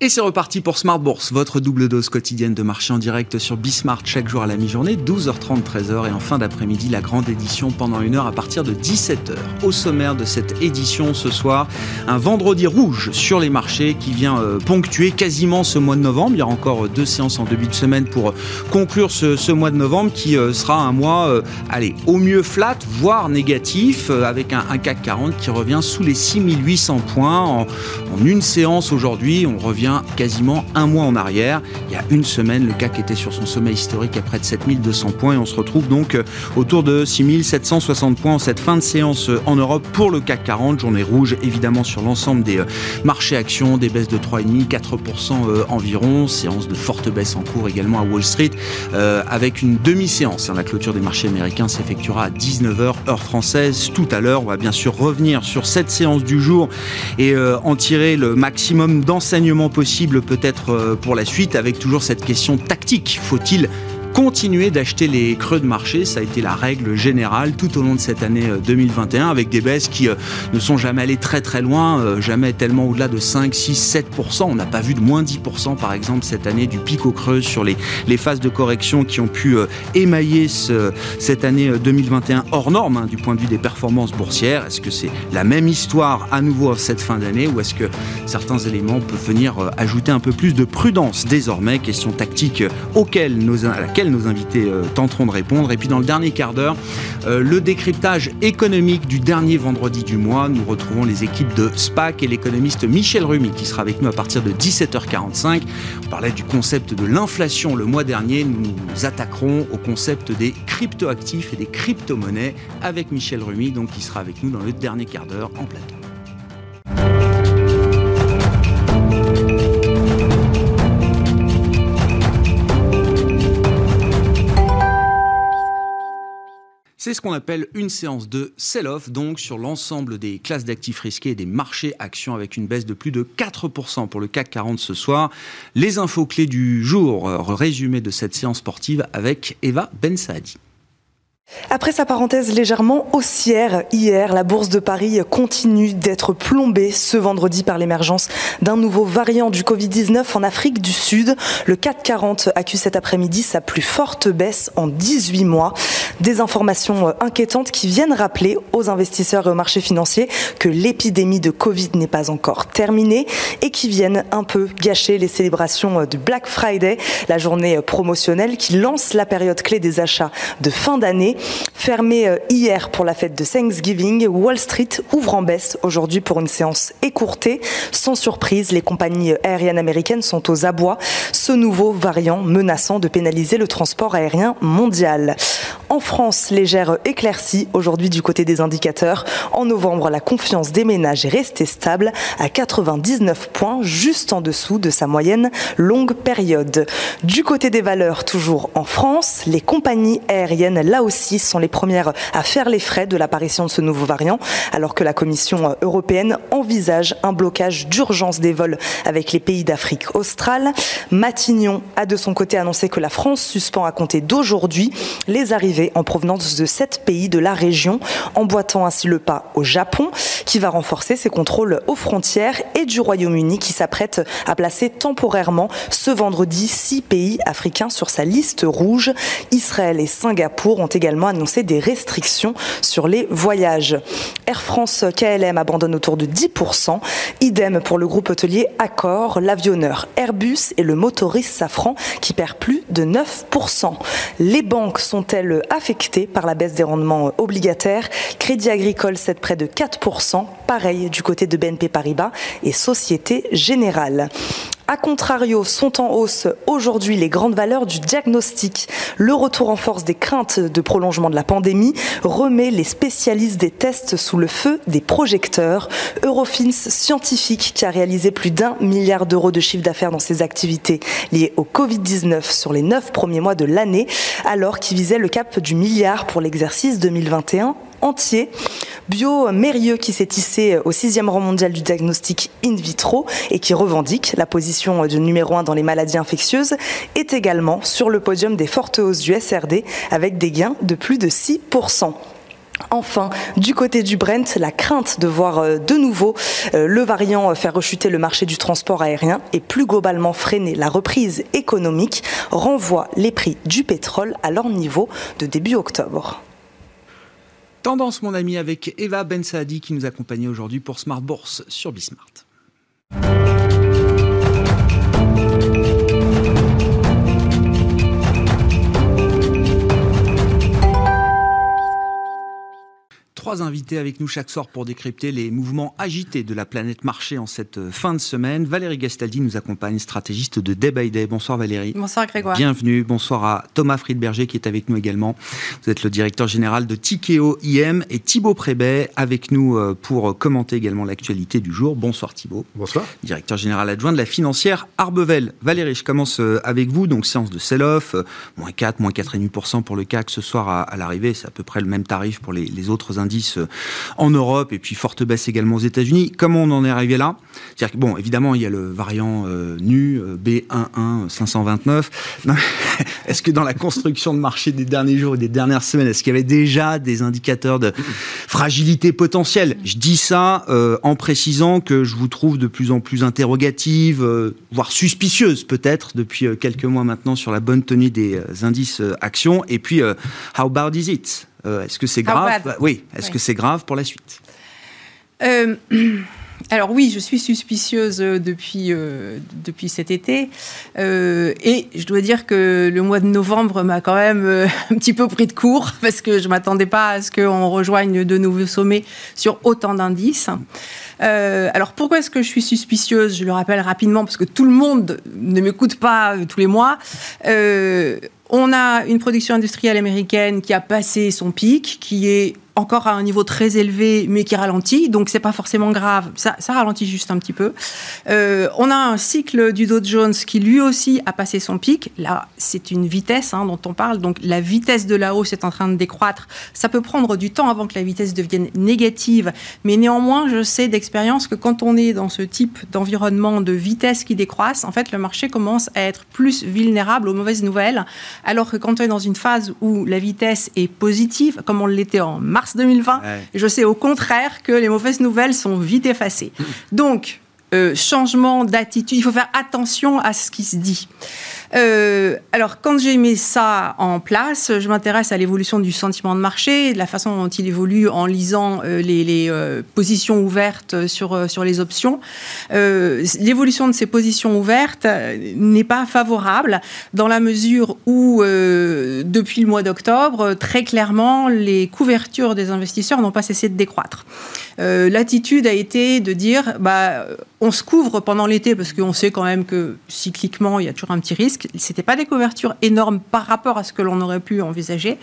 Et c'est reparti pour Smart Bourse, votre double dose quotidienne de marché en direct sur Bismart chaque jour à la mi-journée, 12h30, 13h et en fin d'après-midi la grande édition pendant une heure à partir de 17h. Au sommaire de cette édition ce soir, un vendredi rouge sur les marchés qui vient euh, ponctuer quasiment ce mois de novembre. Il y a encore deux séances en début de semaine pour conclure ce, mois de novembre qui euh, sera un mois, euh, allez, au mieux flat, voire négatif, avec un, CAC 40 qui revient sous les 6800 points en, en une séance aujourd'hui. On revient quasiment un mois en arrière. Il y a une semaine, le CAC était sur son sommet historique à près de 7200 points et on se retrouve donc euh, autour de 6760 points en cette fin de séance euh, en Europe pour le CAC 40. Journée rouge évidemment sur l'ensemble des euh, marchés actions, des baisses de 3,5, 4% environ. Séance de forte baisse en cours également à Wall Street avec une demi-séance. Hein. La clôture des marchés américains s'effectuera à 19h heure française tout à l'heure. On va bien sûr revenir sur cette séance du jour et en tirer le maximum d'enseignements possible peut-être euh, pour la suite avec toujours cette question tactique. Faut-il continuer d'acheter les creux de marché. Ça a été la règle générale tout au long de cette année 2021 euh, avec des baisses qui euh, ne sont jamais allées très très loin, euh, jamais tellement au-delà de 5, 6, 7%. On n'a pas vu de moins 10% par exemple cette année du pic au creux sur les, les phases de correction qui ont pu émailler ce, cette année 2021 hors norme hein, du point de vue des performances boursières. Est-ce que c'est la même histoire à nouveau cette fin d'année ou est-ce que certains éléments peuvent venir ajouter un peu plus de prudence désormais? Question tactique auquel nos, nos invités euh, tenteront de répondre. Et puis dans le dernier quart d'heure, euh, le décryptage économique du dernier vendredi du mois. Nous retrouvons les équipes de SPAC et l'économiste Michel Rumi qui sera avec nous à partir de 17h45. On parlait du concept de l'inflation le mois dernier. Nous nous attaquerons au concept des cryptoactifs et des crypto-monnaies avec Michel Rumi, donc qui sera avec nous dans le dernier quart d'heure en plateau. C'est ce qu'on appelle une séance de sell-off, donc sur l'ensemble des classes d'actifs risqués et des marchés actions avec une baisse de plus de 4% pour le CAC 40 ce soir. Les infos clés du jour, euh, résumé de cette séance sportive avec Eva Ben Saadi. Après sa parenthèse légèrement haussière hier, la bourse de Paris continue d'être plombée ce vendredi par l'émergence d'un nouveau variant du Covid-19 en Afrique du Sud. Le CAC 40 accuse cet après-midi sa plus forte baisse en 18 mois. Des informations inquiétantes qui viennent rappeler aux investisseurs et aux marchés financiers que l'épidémie de Covid n'est pas encore terminée et qui viennent un peu gâcher les célébrations de Black Friday, la journée promotionnelle qui lance la période clé des achats de fin d'année. Fermé euh, hier pour la fête de Thanksgiving, Wall Street ouvre en baisse aujourd'hui pour une séance écourtée. Sans surprise, les compagnies aériennes américaines sont aux abois, ce nouveau variant menaçant de pénaliser le transport aérien mondial. En France, légère éclaircie aujourd'hui du côté des indicateurs. En novembre, la confiance des ménages est restée stable à 99 points, juste en dessous de sa moyenne longue période. Du côté des valeurs, toujours en France, les compagnies aériennes, là aussi, sont les premières à faire les frais de l'apparition de ce nouveau variant, alors que la Commission européenne envisage un blocage d'urgence des vols avec les pays d'Afrique australe. Matignon a de son côté annoncé que la France suspend à compter d'aujourd'hui les arrivées en provenance de sept pays de la région, emboîtant ainsi le pas au Japon, qui va renforcer ses contrôles aux frontières, et du Royaume-Uni, qui s'apprête à placer temporairement ce vendredi six pays africains sur sa liste rouge. Israël et Singapour ont également annoncé des restrictions sur les voyages. Air France KLM abandonne autour de 10%. Idem pour le groupe hôtelier Accor, l'avionneur Airbus et le motoriste Safran qui perd plus de 9%. Les banques sont-elles affectées par la baisse des rendements obligataires? Crédit Agricole cède près de 4%. Pareil du côté de BNP Paribas et Société Générale. A contrario, sont en hausse aujourd'hui les grandes valeurs du diagnostic. Le retour en force des craintes de prolongement de la pandémie remet les spécialistes des tests sous le feu des projecteurs. Eurofins Scientifique, qui a réalisé plus d'un milliard d'euros de chiffre d'affaires dans ses activités liées au Covid-19 sur les neuf premiers mois de l'année, alors qu'il visait le cap du milliard pour l'exercice 2021 entier. Bio-Mérieux qui s'est hissé au sixième rang mondial du diagnostic in vitro et qui revendique la position de numéro un dans les maladies infectieuses, est également sur le podium des fortes hausses du SRD avec des gains de plus de 6%. Enfin, du côté du Brent, la crainte de voir euh, de nouveau euh, le variant faire rechuter le marché du transport aérien et plus globalement freiner la reprise économique renvoie les prix du pétrole à leur niveau de début octobre. Tendance, mon ami, avec Eva Ben Saadi qui nous accompagne aujourd'hui pour Smart Bourse sur Bismart. Trois invités avec nous chaque soir pour décrypter les mouvements agités de la planète marché en cette euh, fin de semaine. Valérie Gastaldi nous accompagne, stratégiste de Day by Day. Bonsoir Valérie. Bonsoir Grégoire. Bienvenue. Bonsoir à Thomas Friedberger qui est avec nous également. Vous êtes le directeur général de Tikeo IM et Thibaut Prébet avec nous euh, pour commenter également l'actualité du jour. Bonsoir Thibaut. Bonsoir. Directeur général adjoint de la financière Arbevel. Valérie, je commence euh, avec vous. Donc séance de sell-off, moins 4, moins 4,5% pour le CAC ce soir à, l'arrivée. C'est à peu près le même tarif pour les, les autres indices euh, en Europe et puis forte baisse également aux États-Unis. Comment on en est arrivé là? C'est-à-dire que, bon, évidemment, il y a le variant euh, nu B11 529. Est-ce que dans la construction de marché des derniers jours et des dernières semaines, est-ce qu'il y avait déjà des indicateurs de fragilité potentielle? Je dis ça euh, en précisant que je vous trouve de plus en plus interrogative, voire suspicieuse peut-être depuis quelques mois maintenant sur la bonne tenue des indices actions. Et puis, how bad is it euh, est-ce que c'est grave Oui. Est-ce que c'est grave pour la suite euh, alors oui, je suis suspicieuse euh, depuis, depuis cet été. et je dois dire que le mois de novembre m'a quand même un petit peu pris de court parce que je ne m'attendais pas à ce qu'on rejoigne de nouveaux sommets sur autant d'indices. alors pourquoi est-ce que je suis suspicieuse? Je le rappelle rapidement parce que tout le monde ne m'écoute pas tous les mois. On a une production industrielle américaine qui a passé son pic, qui est encore à un niveau très élevé, mais qui ralentit. Donc, c'est pas forcément grave. Ça, ralentit juste un petit peu. Euh, on a un cycle du Dow Jones qui lui aussi a passé son pic. Là, c'est une vitesse hein, dont on parle. Donc, la vitesse de la hausse est en train de décroître. Ça peut prendre du temps avant que la vitesse devienne négative. Mais néanmoins, je sais d'expérience que quand on est dans ce type d'environnement de vitesse qui décroisse, en fait, le marché commence à être plus vulnérable aux mauvaises nouvelles. Alors que quand on est dans une phase où la vitesse est positive, comme on l'était en mars 2020. Et je sais au contraire que les mauvaises nouvelles sont vite effacées. Donc, euh, changement d'attitude, il faut faire attention à ce qui se dit. Euh, alors, quand j'ai mis ça en place, je m'intéresse à l'évolution du sentiment de marché, de la façon dont il évolue en lisant euh, les, euh, positions ouvertes sur, sur les options. l'évolution de ces positions ouvertes n'est pas favorable dans la mesure où, depuis le mois d'octobre, très clairement, les couvertures des investisseurs n'ont pas cessé de décroître. L'attitude a été de dire, bah, on se couvre pendant l'été parce qu'on sait quand même que cycliquement, il y a toujours un petit risque. C'était pas des couvertures énormes par rapport à ce que l'on aurait pu envisager.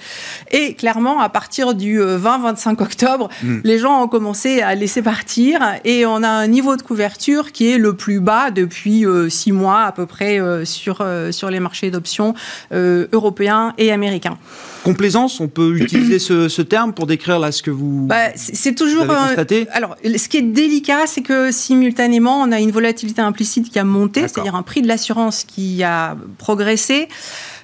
Et clairement, à partir du 20-25 euh, octobre, hmm. les gens ont commencé à laisser partir et on a un niveau de couverture qui est le plus bas depuis euh, six mois à peu près euh, sur, sur les marchés d'options européens et américains. Complaisance, on peut utiliser ce, terme pour décrire là ce que vous. Bah, c'est toujours. constaté alors, ce qui est délicat, c'est que simultanément, on a une volatilité implicite qui a monté, c'est-à-dire un prix de l'assurance qui a progressé.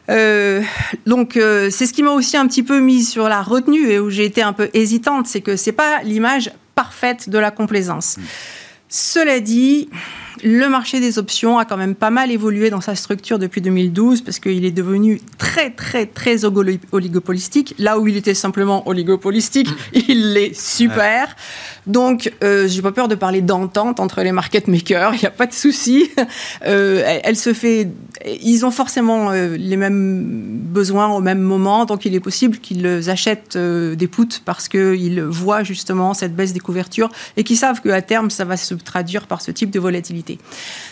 Euh, donc euh, c'est ce qui m'a aussi un petit peu mise sur la retenue et où j'ai été un peu hésitante, c'est que c'est pas l'image parfaite de la complaisance. Hmm. Cela dit, le marché des options a quand même pas mal évolué dans sa structure depuis 2012 parce qu'il est devenu très très très oligopolistique. Là où il était simplement oligopolistique, il est super. Donc, euh, j'ai pas peur de parler d'entente entre les market makers. Il n'y a pas de souci. Euh, elle, se fait. Ils ont forcément euh, les mêmes besoins au même moment, donc il est possible qu'ils achètent euh, des puts parce qu'ils voient justement cette baisse des couvertures et qu'ils savent qu'à terme ça va se traduire par ce type de volatilité.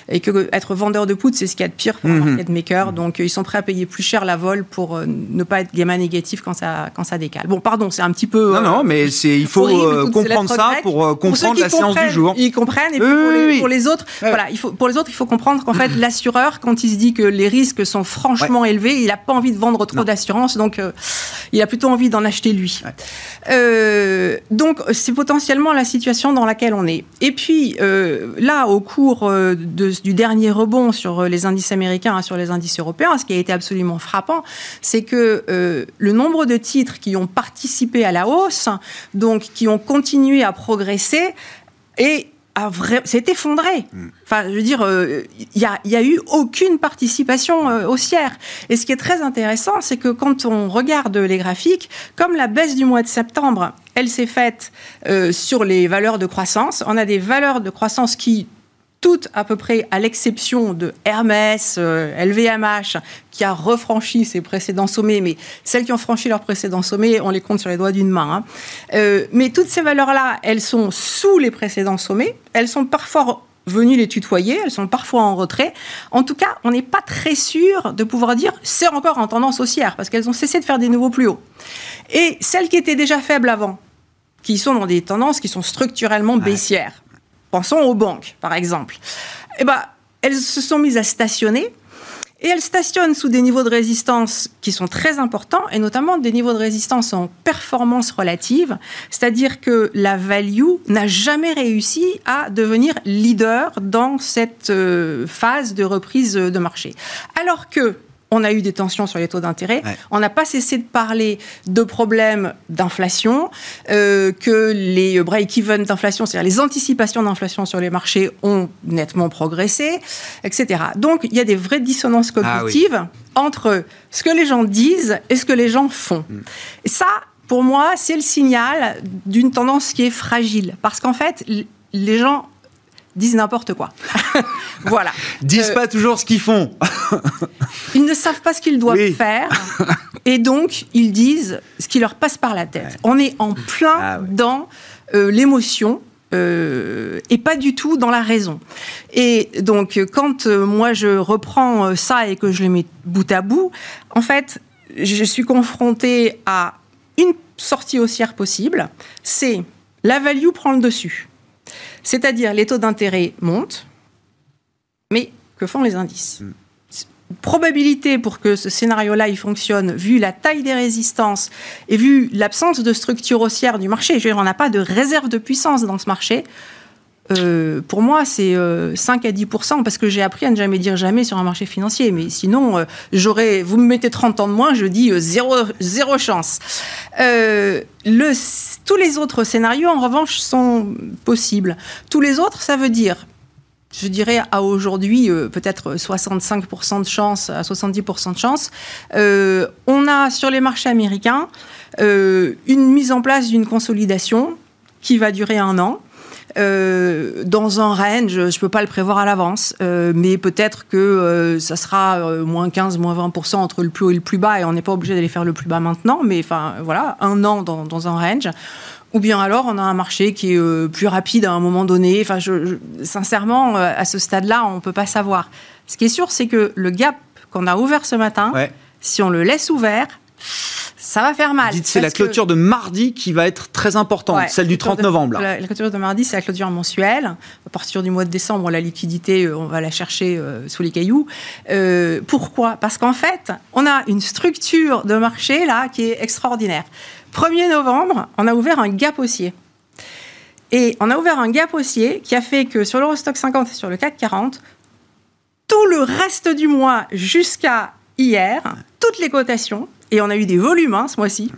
Et que être vendeur de puts, c'est ce qu'il y a de pire pour un mhm. market maker. Donc, ils sont prêts à payer plus cher la vol pour ne pas être gamma négatif quand ça quand ça décale. Bon, pardon, c'est un petit peu. Non, non, mais c'est il faut comprendre ça pour euh, comprendre la séance du jour. Ils comprennent. Et puis pour, les, autres, voilà, il faut, pour les autres, il faut comprendre qu'en fait, l'assureur, quand il se dit que les risques sont franchement élevés, il n'a pas envie de vendre trop d'assurance. Donc, euh, Il a plutôt envie d'en acheter lui. Euh, donc, c'est potentiellement la situation dans laquelle on est. Et puis, euh, là, au cours de, du dernier rebond sur les indices américains, hein, sur les indices européens, ce qui a été absolument frappant, c'est que le nombre de titres qui ont participé à la hausse, donc qui ont continué à et s'est effondré. Mm. Enfin, je veux dire, il n'y a, eu aucune participation haussière. Et ce qui est très intéressant, c'est que quand on regarde les graphiques, comme la baisse du mois de septembre, elle s'est faite sur les valeurs de croissance. On a des valeurs de croissance qui toutes à peu près, à l'exception de Hermès, LVMH, euh, qui a refranchi ses précédents sommets, mais celles qui ont franchi leurs précédents sommets, on les compte sur les doigts d'une main. Hein. Euh, mais toutes ces valeurs-là, elles sont sous les précédents sommets, elles sont parfois venues les tutoyer, elles sont parfois en retrait. En tout cas, on n'est pas très sûr de pouvoir dire c'est encore en tendance haussière, parce qu'elles ont cessé de faire des nouveaux plus hauts. Et celles qui étaient déjà faibles avant, qui sont dans des tendances qui sont structurellement baissières, Pensons aux banques, par exemple. Eh ben, elles se sont mises à stationner et elles stationnent sous des niveaux de résistance qui sont très importants, et notamment des niveaux de résistance en performance relative, c'est-à-dire que la value n'a jamais réussi à devenir leader dans cette euh, phase de reprise de marché. Alors que on a eu des tensions sur les taux d'intérêt. On n'a pas cessé de parler de problèmes d'inflation, euh, que les break-even d'inflation, c'est-à-dire les anticipations d'inflation sur les marchés, ont nettement progressé, etc. Donc il y a des vraies dissonances ah cognitives entre ce que les gens disent et ce que les gens font. Mm. Et ça, pour moi, c'est le signal d'une tendance qui est fragile. Parce qu'en fait, les gens disent n'importe quoi. voilà. Disent euh, pas toujours ce qu'ils font. ils ne savent pas ce qu'ils doivent faire. Et donc, ils disent ce qui leur passe par la tête. On est en plein ah dans euh, l'émotion. Euh, et pas du tout dans la raison. Et donc, quand moi je reprends ça et que je le mets bout à bout, en fait, je suis confrontée à une sortie haussière possible. C'est la value prend le dessus. C'est-à-dire les taux d'intérêt montent, mais que font les indices hmm. Probabilité pour que ce scénario-là il fonctionne, vu la taille des résistances et vu l'absence de structure haussière du marché, je veux dire, on n'a pas de réserve de puissance dans ce marché. Euh, pour moi, c'est 5 euh, à 10% parce que j'ai appris à ne jamais dire jamais sur un marché financier. Mais sinon, euh, j'aurais, vous me mettez 30 ans de moins, je dis zéro, chance. Tous les autres scénarios, en revanche, sont possibles. Tous les autres, ça veut dire je dirais à aujourd'hui peut-être 65% de chance à 70% de chance. on a sur les marchés américains une mise en place d'une consolidation qui va durer un an. Euh, dans un range, je ne peux pas le prévoir à l'avance, euh, mais peut-être que euh, ça sera moins 15, moins 20% entre le plus haut et le plus bas, et on n'est pas obligé d'aller faire le plus bas maintenant, mais enfin voilà, un an dans, dans, un range. Ou bien alors on a un marché qui est plus rapide à un moment donné. Enfin, je, sincèrement, à ce stade-là, on ne peut pas savoir. Ce qui est sûr, c'est que le gap qu'on a ouvert ce matin, si on le laisse ouvert, ça va faire mal. Dites, c'est la clôture de mardi qui va être très importante, celle du 30 novembre. La, clôture de mardi, c'est la clôture mensuelle. À partir du mois de décembre, la liquidité, euh, on va la chercher euh, sous les cailloux. Euh, pourquoi? Parce qu'en fait, on a une structure de marché là qui est extraordinaire. 1er novembre, on a ouvert un gap haussier. Et on a ouvert un gap haussier qui a fait que sur l'Eurostock 50 et sur le CAC 40, tout le reste du mois jusqu'à hier, toutes les cotations et on a eu des volumes hein, ce mois-ci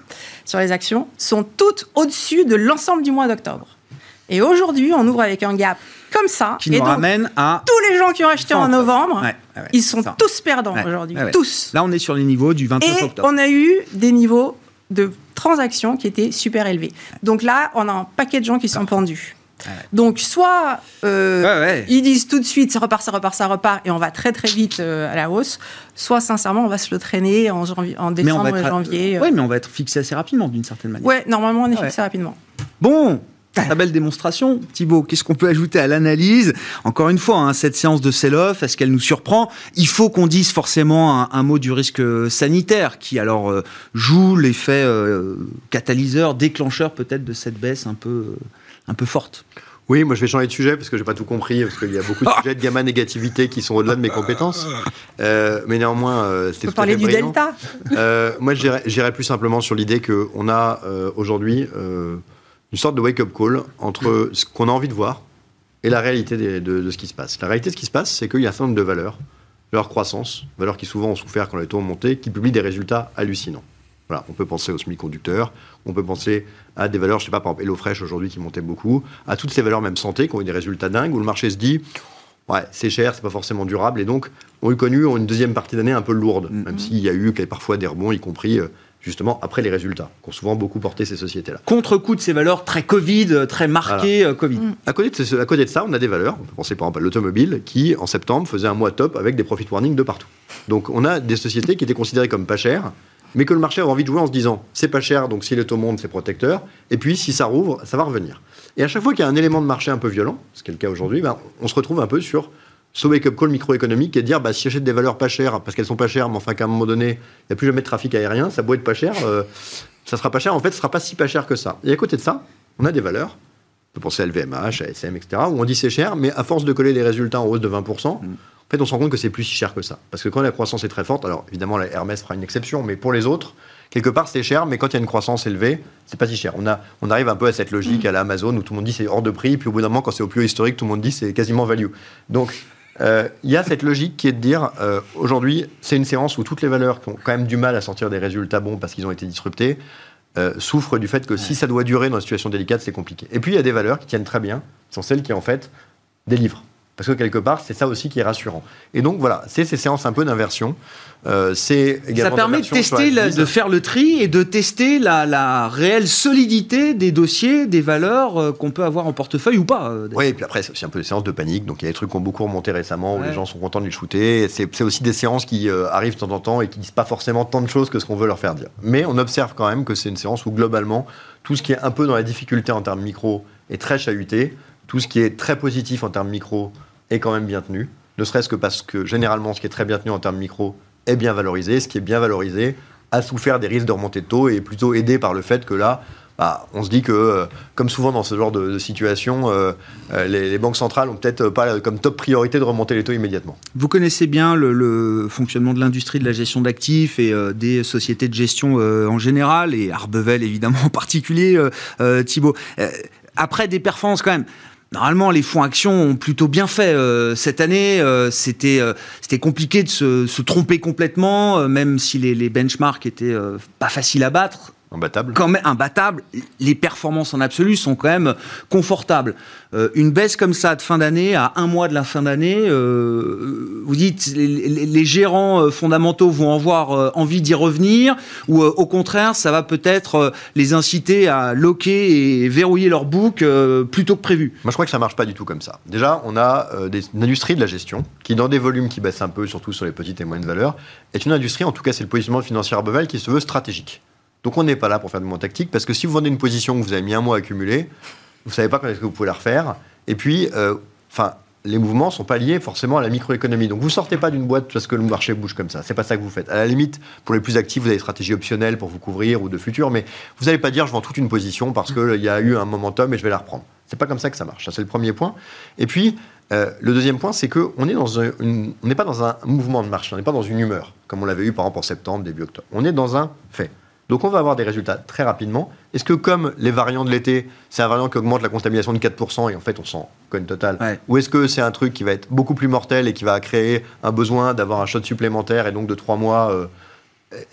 sur les actions, sont toutes au-dessus de l'ensemble du mois d'octobre. Et aujourd'hui, on ouvre avec un gap comme ça. Qui nous ramène à. Tous les gens qui ont acheté en novembre, ils sont tous perdants aujourd'hui. tous. Là, on est sur les niveaux du 29 et On a eu des niveaux de transactions qui étaient super élevés. Donc là, on a un paquet de gens qui sont pendus. Donc, soit euh, ils disent tout de suite ça repart, ça repart, ça repart, et on va très très vite euh, à la hausse, soit sincèrement on va se le traîner en, en décembre et janvier. Euh. Oui, mais on va être fixé assez rapidement d'une certaine manière. Oui, normalement on est fixé rapidement. Bon, Très belle démonstration. Thibault, qu'est-ce qu'on peut ajouter à l'analyse? Encore une fois, hein, cette séance de sell-off, est-ce qu'elle nous surprend? Il faut qu'on dise forcément un, mot du risque sanitaire qui alors joue l'effet catalyseur, déclencheur peut-être de cette baisse un peu un peu forte. Oui, moi je vais changer de sujet parce que j'ai pas tout compris, parce qu'il y a beaucoup de sujets de gamma négativité qui sont au-delà de mes compétences. Euh, mais néanmoins, euh, c'était. Faut parler du delta. Euh, moi, j'irais plus simplement sur l'idée qu'on a euh, aujourd'hui une sorte de wake-up call entre ce qu'on a envie de voir et la réalité de, de, ce qui se passe. La réalité de ce qui se passe, c'est qu'il y a un certain nombre de valeurs, leur croissance, valeurs qui souvent ont souffert quand les taux ont monté, qui publient des résultats hallucinants on peut penser aux semi-conducteurs, on peut penser à des valeurs, je sais pas, par exemple, HelloFresh aujourd'hui qui montait beaucoup, à toutes ces valeurs même santé qui ont eu des résultats dingues, où le marché se dit, ouais, c'est cher, c'est pas forcément durable, et donc on eu connu une deuxième partie d'année un peu lourde, mm-hmm. même s'il y a eu parfois des rebonds, y compris euh, justement après les résultats, qui ont souvent beaucoup porté ces sociétés-là. Contre-coup de ces valeurs très Covid, très marquées euh, Covid. Mm. À, côté de, à côté de ça, on a des valeurs, on peut penser par exemple à l'automobile, qui en septembre faisait un mois top avec des profit warnings de partout. Donc on a des sociétés qui étaient considérées comme pas chères, mais que le marché a envie de jouer en se disant c'est pas cher, donc si le taux monte, c'est protecteur, et puis si ça rouvre, ça va revenir. Et à chaque fois qu'il y a un élément de marché un peu violent, ce qui est le cas aujourd'hui, ben, on se retrouve un peu sur ce wake-up call microéconomique et dire bah, si j'achète des valeurs pas chères, parce qu'elles sont pas chères, mais enfin qu'à un moment donné, il n'y a plus jamais de trafic aérien, ça doit être pas cher, euh, ça sera pas cher, en fait, ce sera pas si pas cher que ça. Et à côté de ça, on a des valeurs, on peut penser à LVMH, à SM, etc., où on dit c'est cher, mais à force de coller les résultats en hausse de 20%, en fait, on se rend compte que c'est plus si cher que ça. Parce que quand la croissance est très forte, alors évidemment, la Hermès fera une exception, mais pour les autres, quelque part, c'est cher, mais quand il y a une croissance élevée, c'est pas si cher. On, a, on arrive un peu à cette logique à la Amazon où tout le monde dit c'est hors de prix, puis au bout d'un moment, quand c'est au plus haut historique, tout le monde dit c'est quasiment value. Donc, euh, il y a cette logique qui est de dire euh, aujourd'hui, c'est une séance où toutes les valeurs qui ont quand même du mal à sortir des résultats bons parce qu'ils ont été disruptés euh, souffrent du fait que si ça doit durer dans une situation délicate, c'est compliqué. Et puis il y a des valeurs qui tiennent très bien, qui sont celles qui en fait délivrent. Parce que quelque part, c'est ça aussi qui est rassurant. Et donc voilà, c'est ces séances un peu d'inversion. Euh, c'est ça permet de tester, de faire le tri et de tester la, réelle solidité des dossiers, des valeurs euh, qu'on peut avoir en portefeuille ou pas. Euh, oui, et puis après, c'est aussi un peu des séances de panique. Donc il y a des trucs qui ont beaucoup remonté récemment où les gens sont contents de les shooter. C'est aussi des séances qui arrivent de temps en temps et qui disent pas forcément tant de choses que ce qu'on veut leur faire dire. Mais on observe quand même que c'est une séance où globalement, tout ce qui est un peu dans la difficulté en termes micro est très chahuté. Tout ce qui est très positif en termes micro est quand même bien tenu. Ne serait-ce que parce que généralement, ce qui est très bien tenu en termes micro est bien valorisé. Ce qui est bien valorisé a souffert des risques de remontée de taux et est plutôt aidé par le fait que là, bah, on se dit que, euh, comme souvent dans ce genre de, situation, euh, euh, les, banques centrales ont peut-être pas comme top priorité de remonter les taux immédiatement. Vous connaissez bien le, fonctionnement de l'industrie de la gestion d'actifs et des sociétés de gestion en général, et Arbevel évidemment en particulier, Thibault. après des performances quand même Normalement, les fonds actions ont plutôt bien fait euh, cette année. Euh, c'était euh, c'était compliqué de se, se tromper complètement, même si les, les benchmarks étaient pas faciles à battre. Imbattable. Quand même imbattable. Les performances en absolu sont quand même confortables. Euh, une baisse comme ça de fin d'année, à un mois de la fin d'année, euh, vous dites les, gérants euh, fondamentaux vont avoir envie d'y revenir, ou au contraire, ça va peut-être les inciter à loquer et verrouiller leur book plutôt que prévu. Moi, je crois que ça marche pas du tout comme ça. Déjà, on a des, une industrie de la gestion qui, dans des volumes qui baissent un peu, surtout sur les petites et moyennes valeurs, est une industrie, en tout cas, c'est le positionnement financier Bevel qui se veut stratégique. Donc on n'est pas là pour faire du mouvement tactique, parce que si vous vendez une position que vous avez mis un mois à accumuler, vous ne savez pas quand est-ce que vous pouvez la refaire. Et puis, euh, enfin, les mouvements ne sont pas liés forcément à la microéconomie. Donc vous sortez pas d'une boîte parce que le marché bouge comme ça. C'est pas ça que vous faites. À la limite, pour les plus actifs, vous avez des stratégies optionnelles pour vous couvrir ou de futur, mais vous n'allez pas dire je vends toute une position parce qu'il y a eu un momentum et je vais la reprendre. C'est pas comme ça que ça marche. Ça, c'est le premier point. Et puis, euh, le deuxième point, c'est qu'on n'est on n'est pas dans un mouvement de marché, on n'est pas dans une humeur, comme on l'avait eu par exemple en septembre, début octobre. On est dans un fait. Donc on va avoir des résultats très rapidement. Est-ce que comme les variants de l'été, c'est un variant qui augmente la contamination de 4% et en fait on s'en cogne total Ou est-ce que c'est un truc qui va être beaucoup plus mortel et qui va créer un besoin d'avoir un shot supplémentaire et donc de 3 mois euh,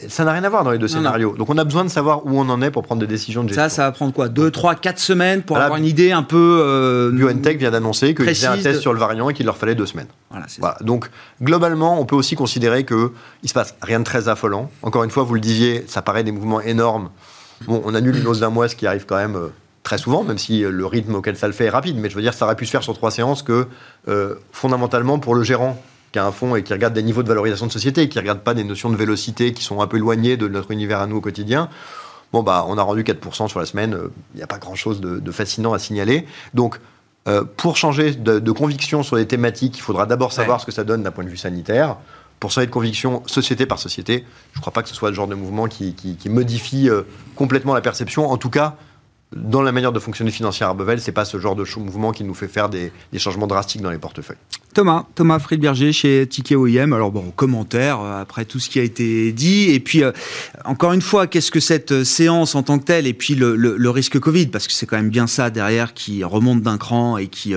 ça n'a rien à voir dans les deux scénarios. Donc on a besoin de savoir où on en est pour prendre des décisions de gestion. Ça, ça va prendre quoi? 2, 3, 4 semaines pour avoir une idée un peu. Euh, BioNTech vient d'annoncer qu'il faisait un test sur le variant et qu'il leur fallait deux semaines. Voilà, Donc globalement, on peut aussi considérer qu'il se passe rien de très affolant. Encore une fois, vous le disiez, ça paraît des mouvements énormes. Bon, on annule une hausse d'un mois, ce qui arrive quand même. Euh, très souvent, même si le rythme auquel ça le fait est rapide, mais je veux dire, ça aurait pu se faire sur trois séances que, euh, fondamentalement, pour le gérant qui a un fonds et qui regarde des niveaux de valorisation de société et qui ne regarde pas des notions de vélocité qui sont un peu éloignées de notre univers à nous au quotidien, bon, bah, on a rendu 4% sur la semaine. Il euh, n'y a pas grand-chose de, fascinant à signaler. Donc, euh, pour changer de, conviction sur les thématiques, il faudra d'abord savoir ce que ça donne d'un point de vue sanitaire. Pour changer de conviction société par société, je ne crois pas que ce soit le genre de mouvement qui, modifie euh, complètement la perception. En tout cas, dans la manière de fonctionner financière à Bevel, c'est pas ce genre de mouvement qui nous fait faire des, changements drastiques dans les portefeuilles. Thomas, Thomas Friedberger chez Ticket OIM. Alors bon, commentaire euh, après tout ce qui a été dit. Et puis, euh, encore une fois, qu'est-ce que cette euh, séance en tant que telle Et puis le, risque Covid, parce que c'est quand même bien ça derrière qui remonte d'un cran et qui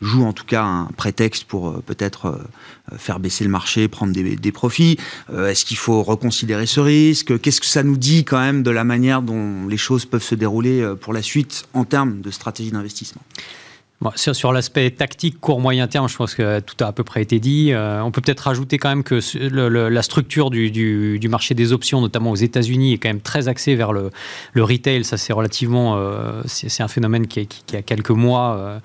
joue en tout cas un prétexte pour euh, peut-être euh, faire baisser le marché, prendre des, profits. Euh, est-ce qu'il faut reconsidérer ce risque? Qu'est-ce que ça nous dit quand même de la manière dont les choses peuvent se dérouler pour la suite en termes de stratégie d'investissement? Sur, l'aspect tactique court-moyen terme, je pense que tout a à peu près été dit. Euh, on peut peut-être rajouter quand même que la structure du, marché des options, notamment aux États-Unis, est quand même très axée vers le, retail. Ça, c'est relativement, euh, c'est un phénomène qui, a quelques mois,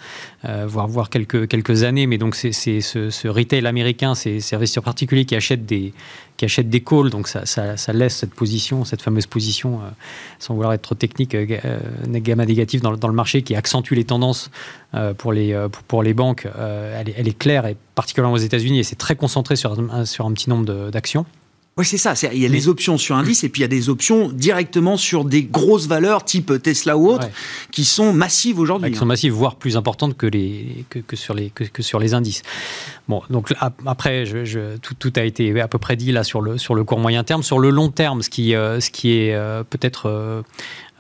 euh, voire, quelques, années. Mais donc, c'est ce, retail américain, ces investisseurs particuliers qui achètent des, qui achètent des calls, donc ça, laisse cette position, cette fameuse position, euh, sans vouloir être trop technique, euh, euh gamma négative dans, le marché, qui accentue les tendances pour, les, banques, elle est, claire, et particulièrement aux États-Unis, et c'est très concentré sur un petit nombre d'actions. Oui, c'est ça. Il y a les options sur indice et puis il y a des options directement sur des grosses valeurs type Tesla ou autres qui sont massives aujourd'hui. Qui sont hein. massives, voire plus importantes que, les, que, sur, les, que, sur les indices. Bon, donc après, je, tout, tout, a été à peu près dit là sur le, sur le court moyen terme. Sur le long terme, ce qui, euh, ce qui est euh, peut-être euh,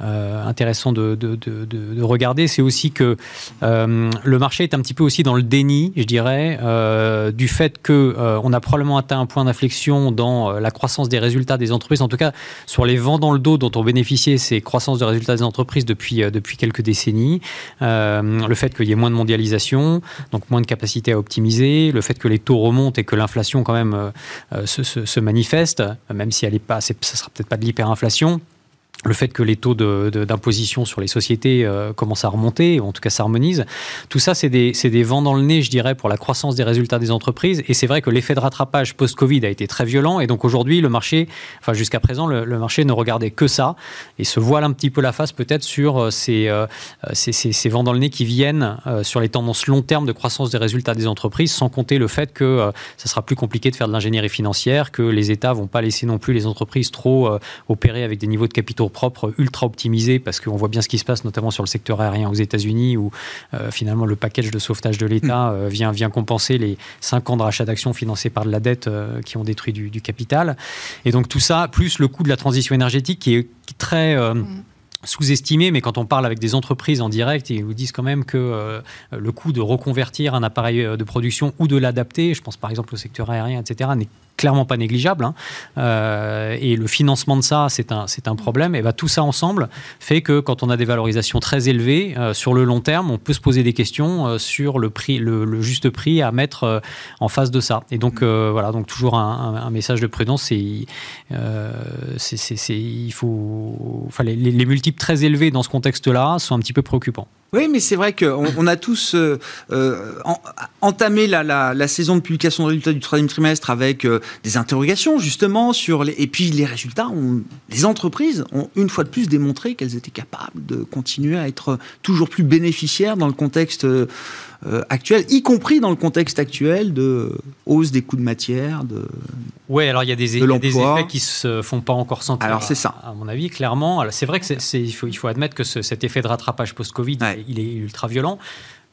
euh, intéressant de, de, de, regarder, c'est aussi que euh, le marché est un petit peu aussi dans le déni, je dirais, euh, du fait que on a probablement atteint un point d'inflexion dans la croissance des résultats des entreprises, en tout cas sur les vents dans le dos dont ont bénéficié ces croissances de résultats des entreprises depuis, depuis quelques décennies, le fait qu'il y ait moins de mondialisation, donc moins de capacité à optimiser, le fait que les taux remontent et que l'inflation quand même se, se, manifeste, même si elle est pas, ça sera peut-être pas de l'hyperinflation le fait que les taux d'imposition sur les sociétés euh, commencent à remonter, ou en tout cas s'harmonisent, tout ça, c'est des, vents dans le nez, je dirais, pour la croissance des résultats des entreprises. Et c'est vrai que l'effet de rattrapage post-Covid a été très violent. Et donc aujourd'hui, le marché, enfin jusqu'à présent, le, marché ne regardait que ça et se voile un petit peu la face peut-être sur euh, euh, ces, vents dans le nez qui viennent sur les tendances long terme de croissance des résultats des entreprises, sans compter le fait que ça sera plus compliqué de faire de l'ingénierie financière, que les États vont pas laisser non plus les entreprises trop opérer avec des niveaux de capitaux propre ultra optimisé parce qu'on voit bien ce qui se passe notamment sur le secteur aérien aux États-Unis où euh, finalement le package de sauvetage de l'État mm. euh, vient, vient compenser les 5 ans de rachat d'actions financés par de la dette euh, qui ont détruit du, capital. Et donc tout ça, plus le coût de la transition énergétique qui est, très... Mm. sous-estimé, mais quand on parle avec des entreprises en direct, ils vous disent quand même que le coût de reconvertir un appareil de production ou de l'adapter, je pense par exemple au secteur aérien, etc., n'est clairement pas négligeable. Hein. Euh, et le financement de ça, c'est un, c'est un problème. Et bah, tout ça ensemble fait que quand on a des valorisations très élevées, euh, sur le long terme, on peut se poser des questions euh, sur le, prix, le, juste prix à mettre en face de ça. Et donc, voilà, donc toujours un, message de prudence. C'est, c'est, il faut, enfin, les, les multiples très élevés dans ce contexte-là sont un petit peu préoccupants. Oui, mais c'est vrai qu'on on a tous euh, euh, entamé la, la, saison de publication de résultats du troisième trimestre avec euh, des interrogations justement sur les... Et puis les résultats, ont, les entreprises ont une fois de plus démontré qu'elles étaient capables de continuer à être toujours plus bénéficiaires dans le contexte actuel, y compris dans le contexte actuel de hausse des coûts de matière, de Oui, alors il y a des, des effets qui se font pas encore sentir. Alors c'est ça. À, mon avis, clairement. C'est vrai que c'est, il, faut, il faut admettre que cet effet de rattrapage post-Covid, il est ultra violent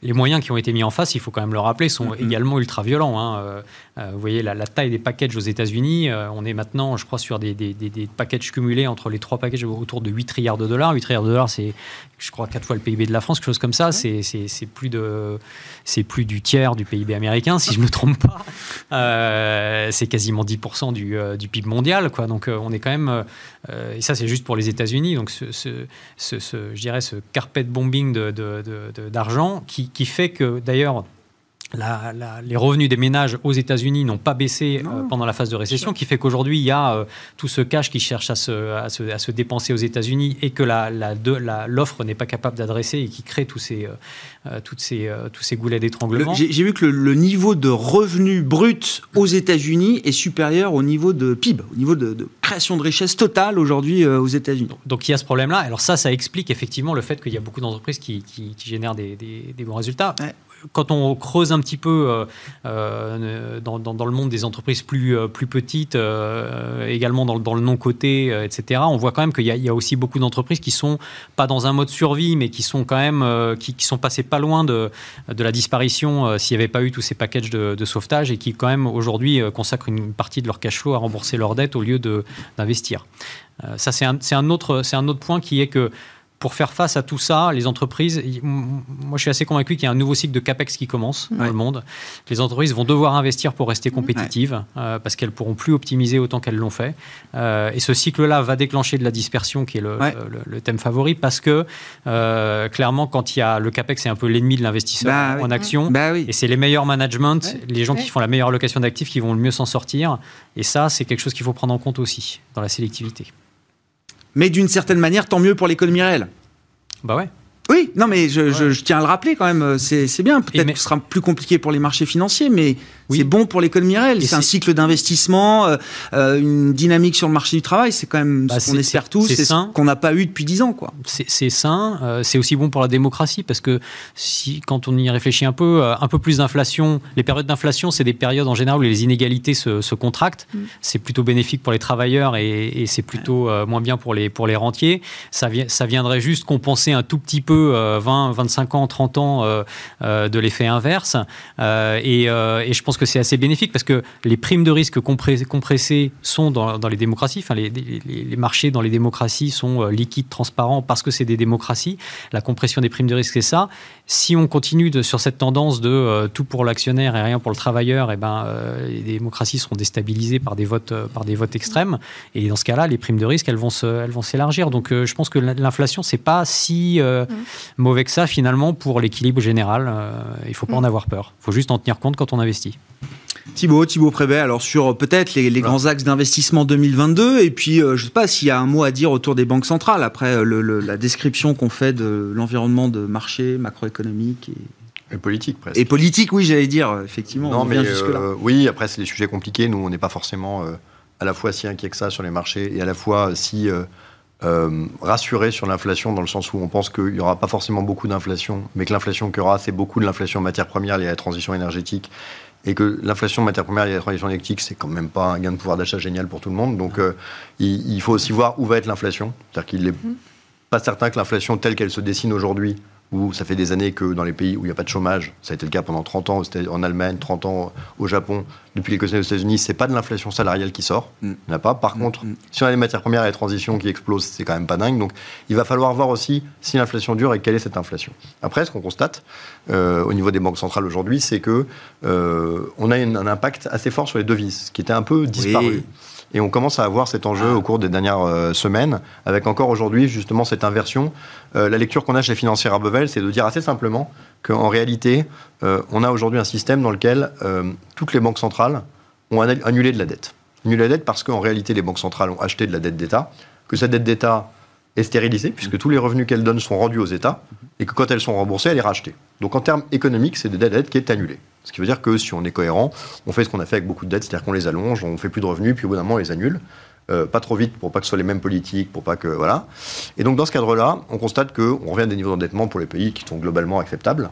les moyens qui ont été mis en face, il faut quand même le rappeler, sont mm-hmm. également ultra violents. Hein. Euh, euh, vous voyez la, taille des packages aux États-Unis, euh, on est maintenant, je crois, sur des, des, packages cumulés entre les trois packages autour de 8 trilliards de dollars. 8 trilliards de dollars, c'est, je crois, quatre fois le PIB de la France, quelque chose comme ça. C'est, plus, de, c'est plus du tiers du PIB américain, si je ne me trompe pas. c'est quasiment 10% du, du, PIB mondial. Quoi. Donc on est quand même. et ça, c'est juste pour les États-Unis. Donc ce, ce, je dirais, ce carpet bombing d'argent qui, qui fait que d'ailleurs les revenus des ménages aux États-Unis n'ont pas baissé euh, pendant la phase de récession, qui fait qu'aujourd'hui, il y a euh, tout ce cash qui cherche à se, à se, dépenser aux États-Unis et que l'offre n'est pas capable d'adresser et qui crée tous ces, euh, toutes ces, tous ces goulets d'étranglement. J'ai vu que le, niveau de revenus bruts aux États-Unis est supérieur au niveau de PIB, au niveau de, création de richesse totale aujourd'hui aux États-Unis. Donc il y a ce problème-là. Alors ça, ça explique effectivement le fait qu'il y a beaucoup d'entreprises qui, qui, génèrent des, des, bons résultats quand on creuse un petit peu dans, dans, le monde des entreprises plus, plus petites, également dans, le non-côté, etc., on voit quand même qu'il y, a aussi beaucoup d'entreprises qui sont pas dans un mode survie, mais qui sont quand même qui, sont passées pas loin de, la disparition s'il n'y avait pas eu tous ces packages de, sauvetage et qui quand même aujourd'hui consacrent une partie de leur cash flow à rembourser leurs dettes au lieu d'investir. Euh, ça, c'est un autre point qui est que pour faire face à tout ça, les entreprises, moi je suis assez convaincu qu'il y a un nouveau cycle de CAPEX qui commence dans le monde. Les entreprises vont devoir investir pour rester compétitives euh, parce qu'elles pourront plus optimiser autant qu'elles l'ont fait. Euh, et ce cycle-là va déclencher de la dispersion qui est le, le, thème favori parce que euh, clairement, quand il y a le CAPEX, c'est un peu l'ennemi de l'investisseur bah en action. Bah et c'est les meilleurs management, les gens qui font la meilleure allocation d'actifs qui vont le mieux s'en sortir. Et ça, c'est quelque chose qu'il faut prendre en compte aussi dans la sélectivité. Mais d'une certaine manière, tant mieux pour l'économie réelle. Bah ouais. Oui, non, mais je, tiens à le rappeler quand même. C'est bien. Peut-être que ce sera plus compliqué pour les marchés financiers, mais c'est bon pour l'économie réelle. C'est un cycle d'investissement, euh, euh, une dynamique sur le marché du travail. C'est quand même bah, ce qu'on espère tous. C'est ce qu'on n'a pas eu depuis dix ans, quoi. C'est sain. Euh, c'est aussi bon pour la démocratie parce que si, quand on y réfléchit un peu, un peu plus d'inflation. Les périodes d'inflation, c'est des périodes en général où les inégalités se, contractent. Mm. C'est plutôt bénéfique pour les travailleurs et, c'est plutôt moins bien pour les pour les rentiers. Ça, ça viendrait juste compenser un tout petit peu 20, 25 ans, 30 ans euh, euh, de l'effet inverse. Euh, et, je pense que c'est assez bénéfique parce que les primes de risque compressées sont dans, les démocraties. Enfin, les, marchés dans les démocraties sont liquides, transparents parce que c'est des démocraties. La compression des primes de risque, c'est ça. Si on continue sur cette tendance de tout pour l'actionnaire et rien pour le travailleur, et eh ben, les démocraties seront déstabilisées par des votes, par des votes extrêmes. Et dans ce cas-là, les primes de risque, elles vont s'élargir. Donc, je pense que l'inflation, c'est pas si mmh mauvais que ça finalement pour l'équilibre général. Euh, il ne faut pas en mm. avoir peur. Il faut juste en tenir compte quand on investit. Thibaut, Thibaut Prébet, alors sur peut-être les, grands axes d'investissement 2022, et puis euh, je ne sais pas s'il y a un mot à dire autour des banques centrales, après euh, la description qu'on fait de l'environnement de marché macroéconomique et... politique, presque. Et politique, oui, j'allais dire, effectivement. Non, mais oui, après, c'est des sujets compliqués. Nous, on n'est pas forcément à la fois si inquiet que ça sur les marchés et à la fois si euh, rassuré sur l'inflation dans le sens où on pense qu'il n'y aura pas forcément beaucoup d'inflation, mais que l'inflation qu'il y aura, c'est beaucoup de l'inflation en matières premières liée à la transition énergétique. Et que l'inflation en matières premières liée à la transition énergétique, c'est quand même pas un gain de pouvoir d'achat génial pour tout le monde. Donc euh, il, faut aussi voir où va être l'inflation. C'est-à-dire qu'il n'est mmh. pas certain que l'inflation telle qu'elle se dessine aujourd'hui où ça fait des années que dans les pays où il n'y a pas de chômage, ça a été le cas pendant 30 ans en Allemagne, 30 ans au Japon, depuis les années aux États-Unis, c'est pas de l'inflation salariale qui sort. Mm. Il n'y en a pas. Par mm. contre, mm. si on a les matières premières et les transitions qui explosent, c'est quand même pas dingue. Donc il va falloir voir aussi si l'inflation dure et quelle est cette inflation. Après, ce qu'on constate euh, au niveau des banques centrales aujourd'hui, c'est que euh, on a un impact assez fort sur les devises, ce qui était un peu disparu. Et on commence à avoir cet enjeu au cours des dernières euh, semaines, avec encore aujourd'hui justement cette inversion. Euh, la lecture qu'on a chez Financière à Bevel, c'est de dire assez simplement qu'en réalité, euh, on a aujourd'hui un système dans lequel toutes les banques centrales ont annulé de la dette. Annulé la dette parce qu'en réalité, les banques centrales ont acheté de la dette d'État, que cette dette d'État est stérilisée, puisque tous les revenus qu'elles donnent sont rendus aux États, et que quand elles sont remboursées, elle est rachetée. Donc en termes économiques, c'est de la dette qui est annulée. Ce qui veut dire que si on est cohérent, on fait ce qu'on a fait avec beaucoup de dettes, c'est-à-dire qu'on les allonge, on fait plus de revenus, puis au bout d'un moment, on les annule. Euh, pas trop vite pour pas que ce soit les mêmes politiques, pour pas que voilà. Et donc dans ce cadre-là, on constate qu'on revient à des niveaux d'endettement pour les pays qui sont globalement acceptables.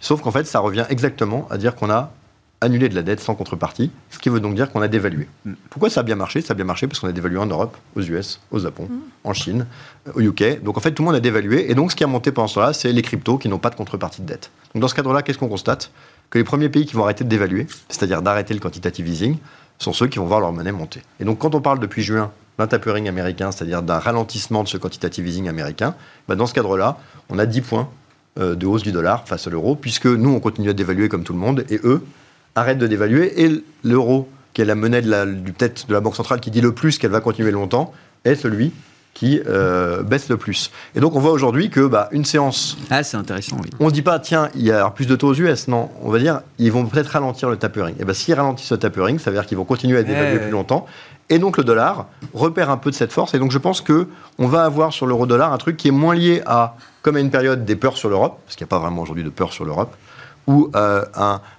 Sauf qu'en fait, ça revient exactement à dire qu'on a annulé de la dette sans contrepartie, ce qui veut donc dire qu'on a dévalué. Mm. Pourquoi ça a bien marché? Ça a bien marché parce qu'on a dévalué en Europe, aux US, au Japon, mm. en Chine, euh, au UK. Donc en fait, tout le monde a dévalué. Et donc ce qui a monté pendant ce temps-là, c'est les cryptos qui n'ont pas de contrepartie de dette. Donc dans ce cadre-là, qu'est-ce qu'on constate? Que les premiers pays qui vont arrêter de dévaluer, c'est-à-dire d'arrêter le quantitative easing, sont ceux qui vont voir leur monnaie monter. Et donc quand on parle depuis juin d'un tapering américain, c'est-à-dire d'un ralentissement de ce quantitative easing américain, bah, dans ce cadre-là, on a 10 points euh, de hausse du dollar face à l'euro, puisque nous, on continue à dévaluer comme tout le monde, et eux, arrête de dévaluer et l'euro, qui est la monnaie de la, du, tête de la Banque centrale qui dit le plus qu'elle va continuer longtemps, est celui qui euh, baisse le plus. Et donc on voit aujourd'hui que bah, une séance. Ah, c'est intéressant, oui. On ne dit pas, tiens, il y a plus de taux aux US. Non, on va dire, ils vont peut-être ralentir le tapering. Et bien, s'ils ralentissent le tapering, ça veut dire qu'ils vont continuer à dévaluer plus longtemps. Et donc le dollar repère un peu de cette force. Et donc je pense que on va avoir sur l'euro-dollar un truc qui est moins lié à, comme à une période, des peurs sur l'Europe, parce qu'il n'y a pas vraiment aujourd'hui de peur sur l'Europe, ou euh,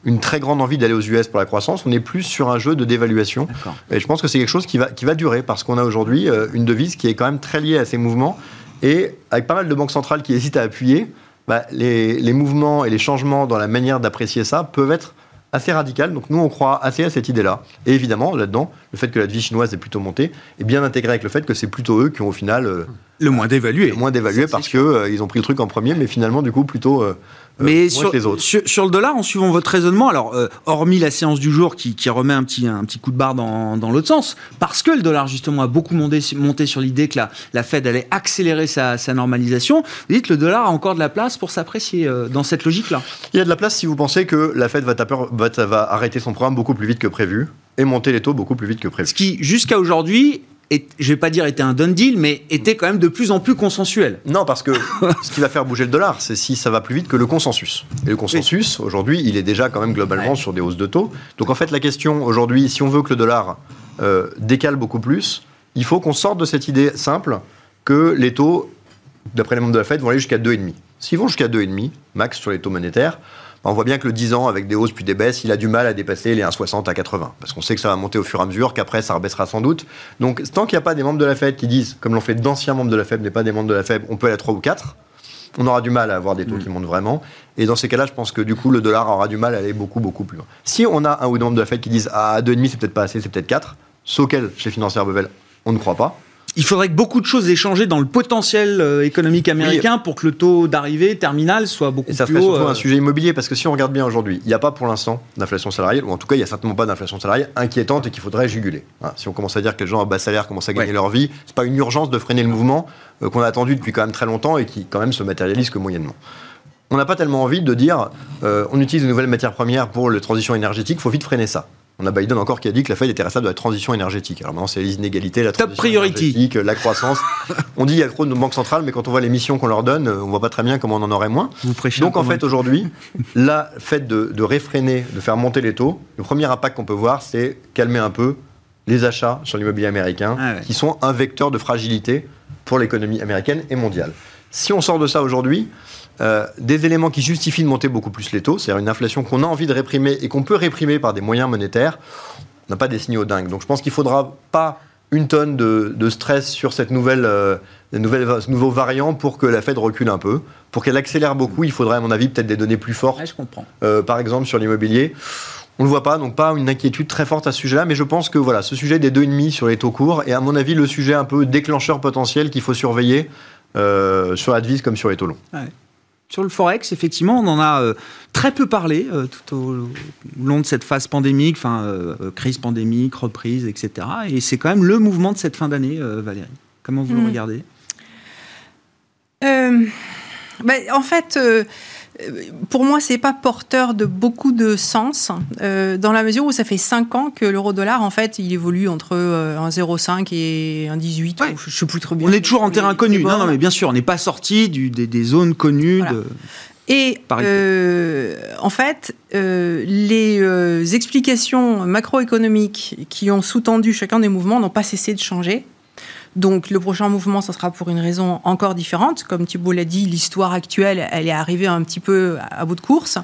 une très grande envie d'aller aux US pour la croissance. On est plus sur un jeu de dévaluation. Et je pense que c'est quelque chose qui va, qui va durer parce qu'on a aujourd'hui euh, une devise qui est quand même très liée à ces mouvements et avec pas mal de banques centrales qui hésitent à appuyer. bah, les, les mouvements et les changements dans la manière d'apprécier ça peuvent être assez radicales. Donc nous, on croit assez à cette idée-là. Et évidemment, là-dedans, le fait que la devise chinoise est plutôt montée est bien intégré avec le fait que c'est plutôt eux qui ont au final euh, Le moins d'évaluer. le moins dévalué parce qu'ils ils ont pris le truc en premier, mais finalement, du coup, plutôt euh, euh, Mais moins sur, que les autres. sur, sur le dollar, en suivant votre raisonnement, alors euh, hormis la séance du jour qui, qui remet un petit, un petit coup de barre dans, dans l'autre sens, parce que le dollar justement a beaucoup monté, monté sur l'idée que la, la Fed allait accélérer sa, sa normalisation, vous dites le dollar a encore de la place pour s'apprécier euh, dans cette logique-là. Il y a de la place si vous pensez que la Fed va, taper, va, va arrêter son programme beaucoup plus vite que prévu et monter les taux beaucoup plus vite que prévu. Ce qui, jusqu'à aujourd'hui, est, je vais pas dire était un done deal, mais était quand même de plus en plus consensuel. Non, parce que ce qui va faire bouger le dollar, c'est si ça va plus vite que le consensus. Et le consensus, aujourd'hui, il est déjà quand même globalement sur des hausses de taux. Donc en fait, la question aujourd'hui, si on veut que le dollar euh, décale beaucoup plus, il faut qu'on sorte de cette idée simple que les taux, d'après les membres de la Fed, vont aller jusqu'à 2,5. S'ils vont jusqu'à 2,5, max sur les taux monétaires, on voit bien que le 10 ans, avec des hausses puis des baisses, il a du mal à dépasser les 1,60 à 80. Parce qu'on sait que ça va monter au fur et à mesure, qu'après ça rebaissera sans doute. Donc tant qu'il n'y a pas des membres de la Fed qui disent, comme l'ont fait d'anciens membres de la Fed, mais pas des membres de la Fed, on peut aller à 3 ou 4, on aura du mal à avoir des taux qui montent vraiment. Et dans ces cas-là, je pense que du coup, le dollar aura du mal à aller beaucoup, beaucoup plus loin. Si on a un ou deux membres de la Fed qui disent Ah, 2,5 c'est peut-être pas assez, c'est peut-être 4, ce auquel, chez Financière Bevel, on ne croit pas. Il faudrait que beaucoup de choses aient changé dans le potentiel euh, économique américain pour que le taux d'arrivée terminal soit beaucoup Et ça plus serait haut. surtout euh, un sujet immobilier, parce que si on regarde bien aujourd'hui, il n'y a pas pour l'instant d'inflation salariale, ou en tout cas, il n'y a certainement pas d'inflation salariale inquiétante et qu'il faudrait juguler. Hein, si on commence à dire que les gens à bas salaire commencent à gagner Ouais. leur vie, c'est pas une urgence de freiner le mouvement euh, qu'on a attendu depuis quand même très longtemps et qui quand même se matérialise que moyennement. On n'a pas tellement envie de dire euh, on utilise de nouvelles matières premières pour la transition énergétique, il faut vite freiner ça. On a Biden encore qui a dit que la Fed était responsable de la transition énergétique. Alors maintenant, c'est les inégalités, la Top transition priority. énergétique, la croissance. on dit il y a trop de banques centrales, mais quand on voit les missions qu'on leur donne, euh, on voit pas très bien comment on en aurait moins. Vous Donc en fait aujourd'hui, la fait de, de réfréner, de faire monter les taux, le premier impact qu'on peut voir, c'est calmer un peu les achats sur l'immobilier américain, Ah ouais. qui sont un vecteur de fragilité pour l'économie américaine et mondiale. Si on sort de ça aujourd'hui, euh, des éléments qui justifient de monter beaucoup plus les taux, c'est-à-dire une inflation qu'on a envie de réprimer et qu'on peut réprimer par des moyens monétaires, on n'a pas des signaux dingues. Donc je pense qu'il ne faudra pas une tonne de, de stress sur cette nouvelle, euh, nouvelle- ce nouveau variant pour que la Fed recule un peu. Pour qu'elle accélère beaucoup, il faudrait à mon avis peut-être des données plus fortes Ouais, je comprends. euh, par exemple sur l'immobilier. On ne le voit pas, donc pas une inquiétude très forte à ce sujet-là, mais je pense que voilà, ce sujet des 2,5 sur les taux courts est à mon avis le sujet un peu déclencheur potentiel qu'il faut surveiller euh, sur la devise comme sur les taux longs. Sur le Forex, effectivement, on en a euh, très peu parlé euh, tout au, au long de cette phase pandémique, enfin, euh, crise pandémique, reprise, etc. Et c'est quand même le mouvement de cette fin d'année, Valérie. Comment vous le Hmm. regardez? Ben, en fait, pour moi, c'est pas porteur de beaucoup de sens, euh, dans la mesure où ça fait 5 ans que l'euro-dollar, en fait, il évolue entre euh, un 0,5 et un 18. Ouais. ou je sais plus trop bien. On est toujours en terrain connu. Non, non, mais bien sûr, on n'est pas sorti des, des zones connues. Voilà. De... Et euh, en fait, euh, les euh, explications macroéconomiques qui ont sous-tendu chacun des mouvements n'ont pas cessé de changer. Donc le prochain mouvement, ça sera pour une raison encore différente. Comme Thibault l'a dit, l'histoire actuelle, elle est arrivée un petit peu à, bout de course.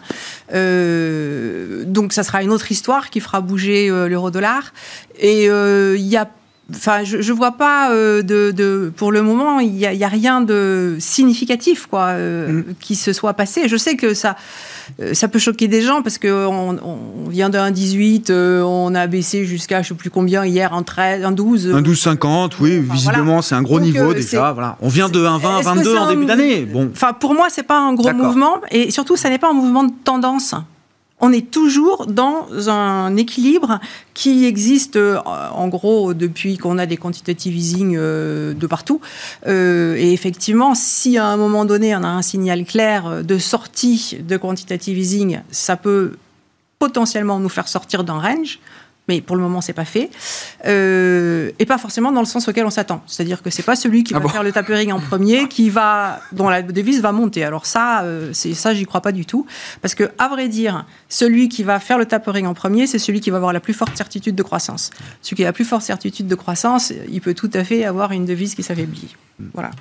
Euh, donc ça sera une autre histoire qui fera bouger euh, l'euro-dollar. Et euh, il y a Enfin, je, je vois pas euh, de, de- pour le moment, il y a, a rien de significatif quoi euh, qui se soit passé. Je sais que ça, euh, ça peut choquer des gens parce que on, on vient d'un 18, euh, on a baissé jusqu'à je sais plus combien hier, un 13, un 12. Un 12,50, oui, Enfin, visiblement, voilà. c'est un gros Donc, niveau euh, déjà. Voilà. On vient de 1,20, Est-ce que 22 c'est en un- début d'année. Bon, Enfin, pour moi, c'est pas un gros mouvement et surtout, ça n'est pas un mouvement de tendance. On est toujours dans un équilibre qui existe euh, en gros depuis qu'on a des quantitative easing euh, de partout. Euh, et effectivement, si à un moment donné on a un signal clair de sortie de quantitative easing, ça peut potentiellement nous faire sortir d'un range. Mais pour le moment, c'est pas fait, Euh, et pas forcément dans le sens auquel on s'attend. C'est-à-dire que c'est pas celui qui Ah va bon faire le tapering en premier qui va, dont la devise va monter. Alors ça, euh, c'est ça, j'y crois pas du tout, parce que à vrai dire, celui qui va faire le tapering en premier, c'est celui qui va avoir la plus forte certitude de croissance. Celui qui a la plus forte certitude de croissance, il peut tout à fait avoir une devise qui s'affaiblit. Voilà.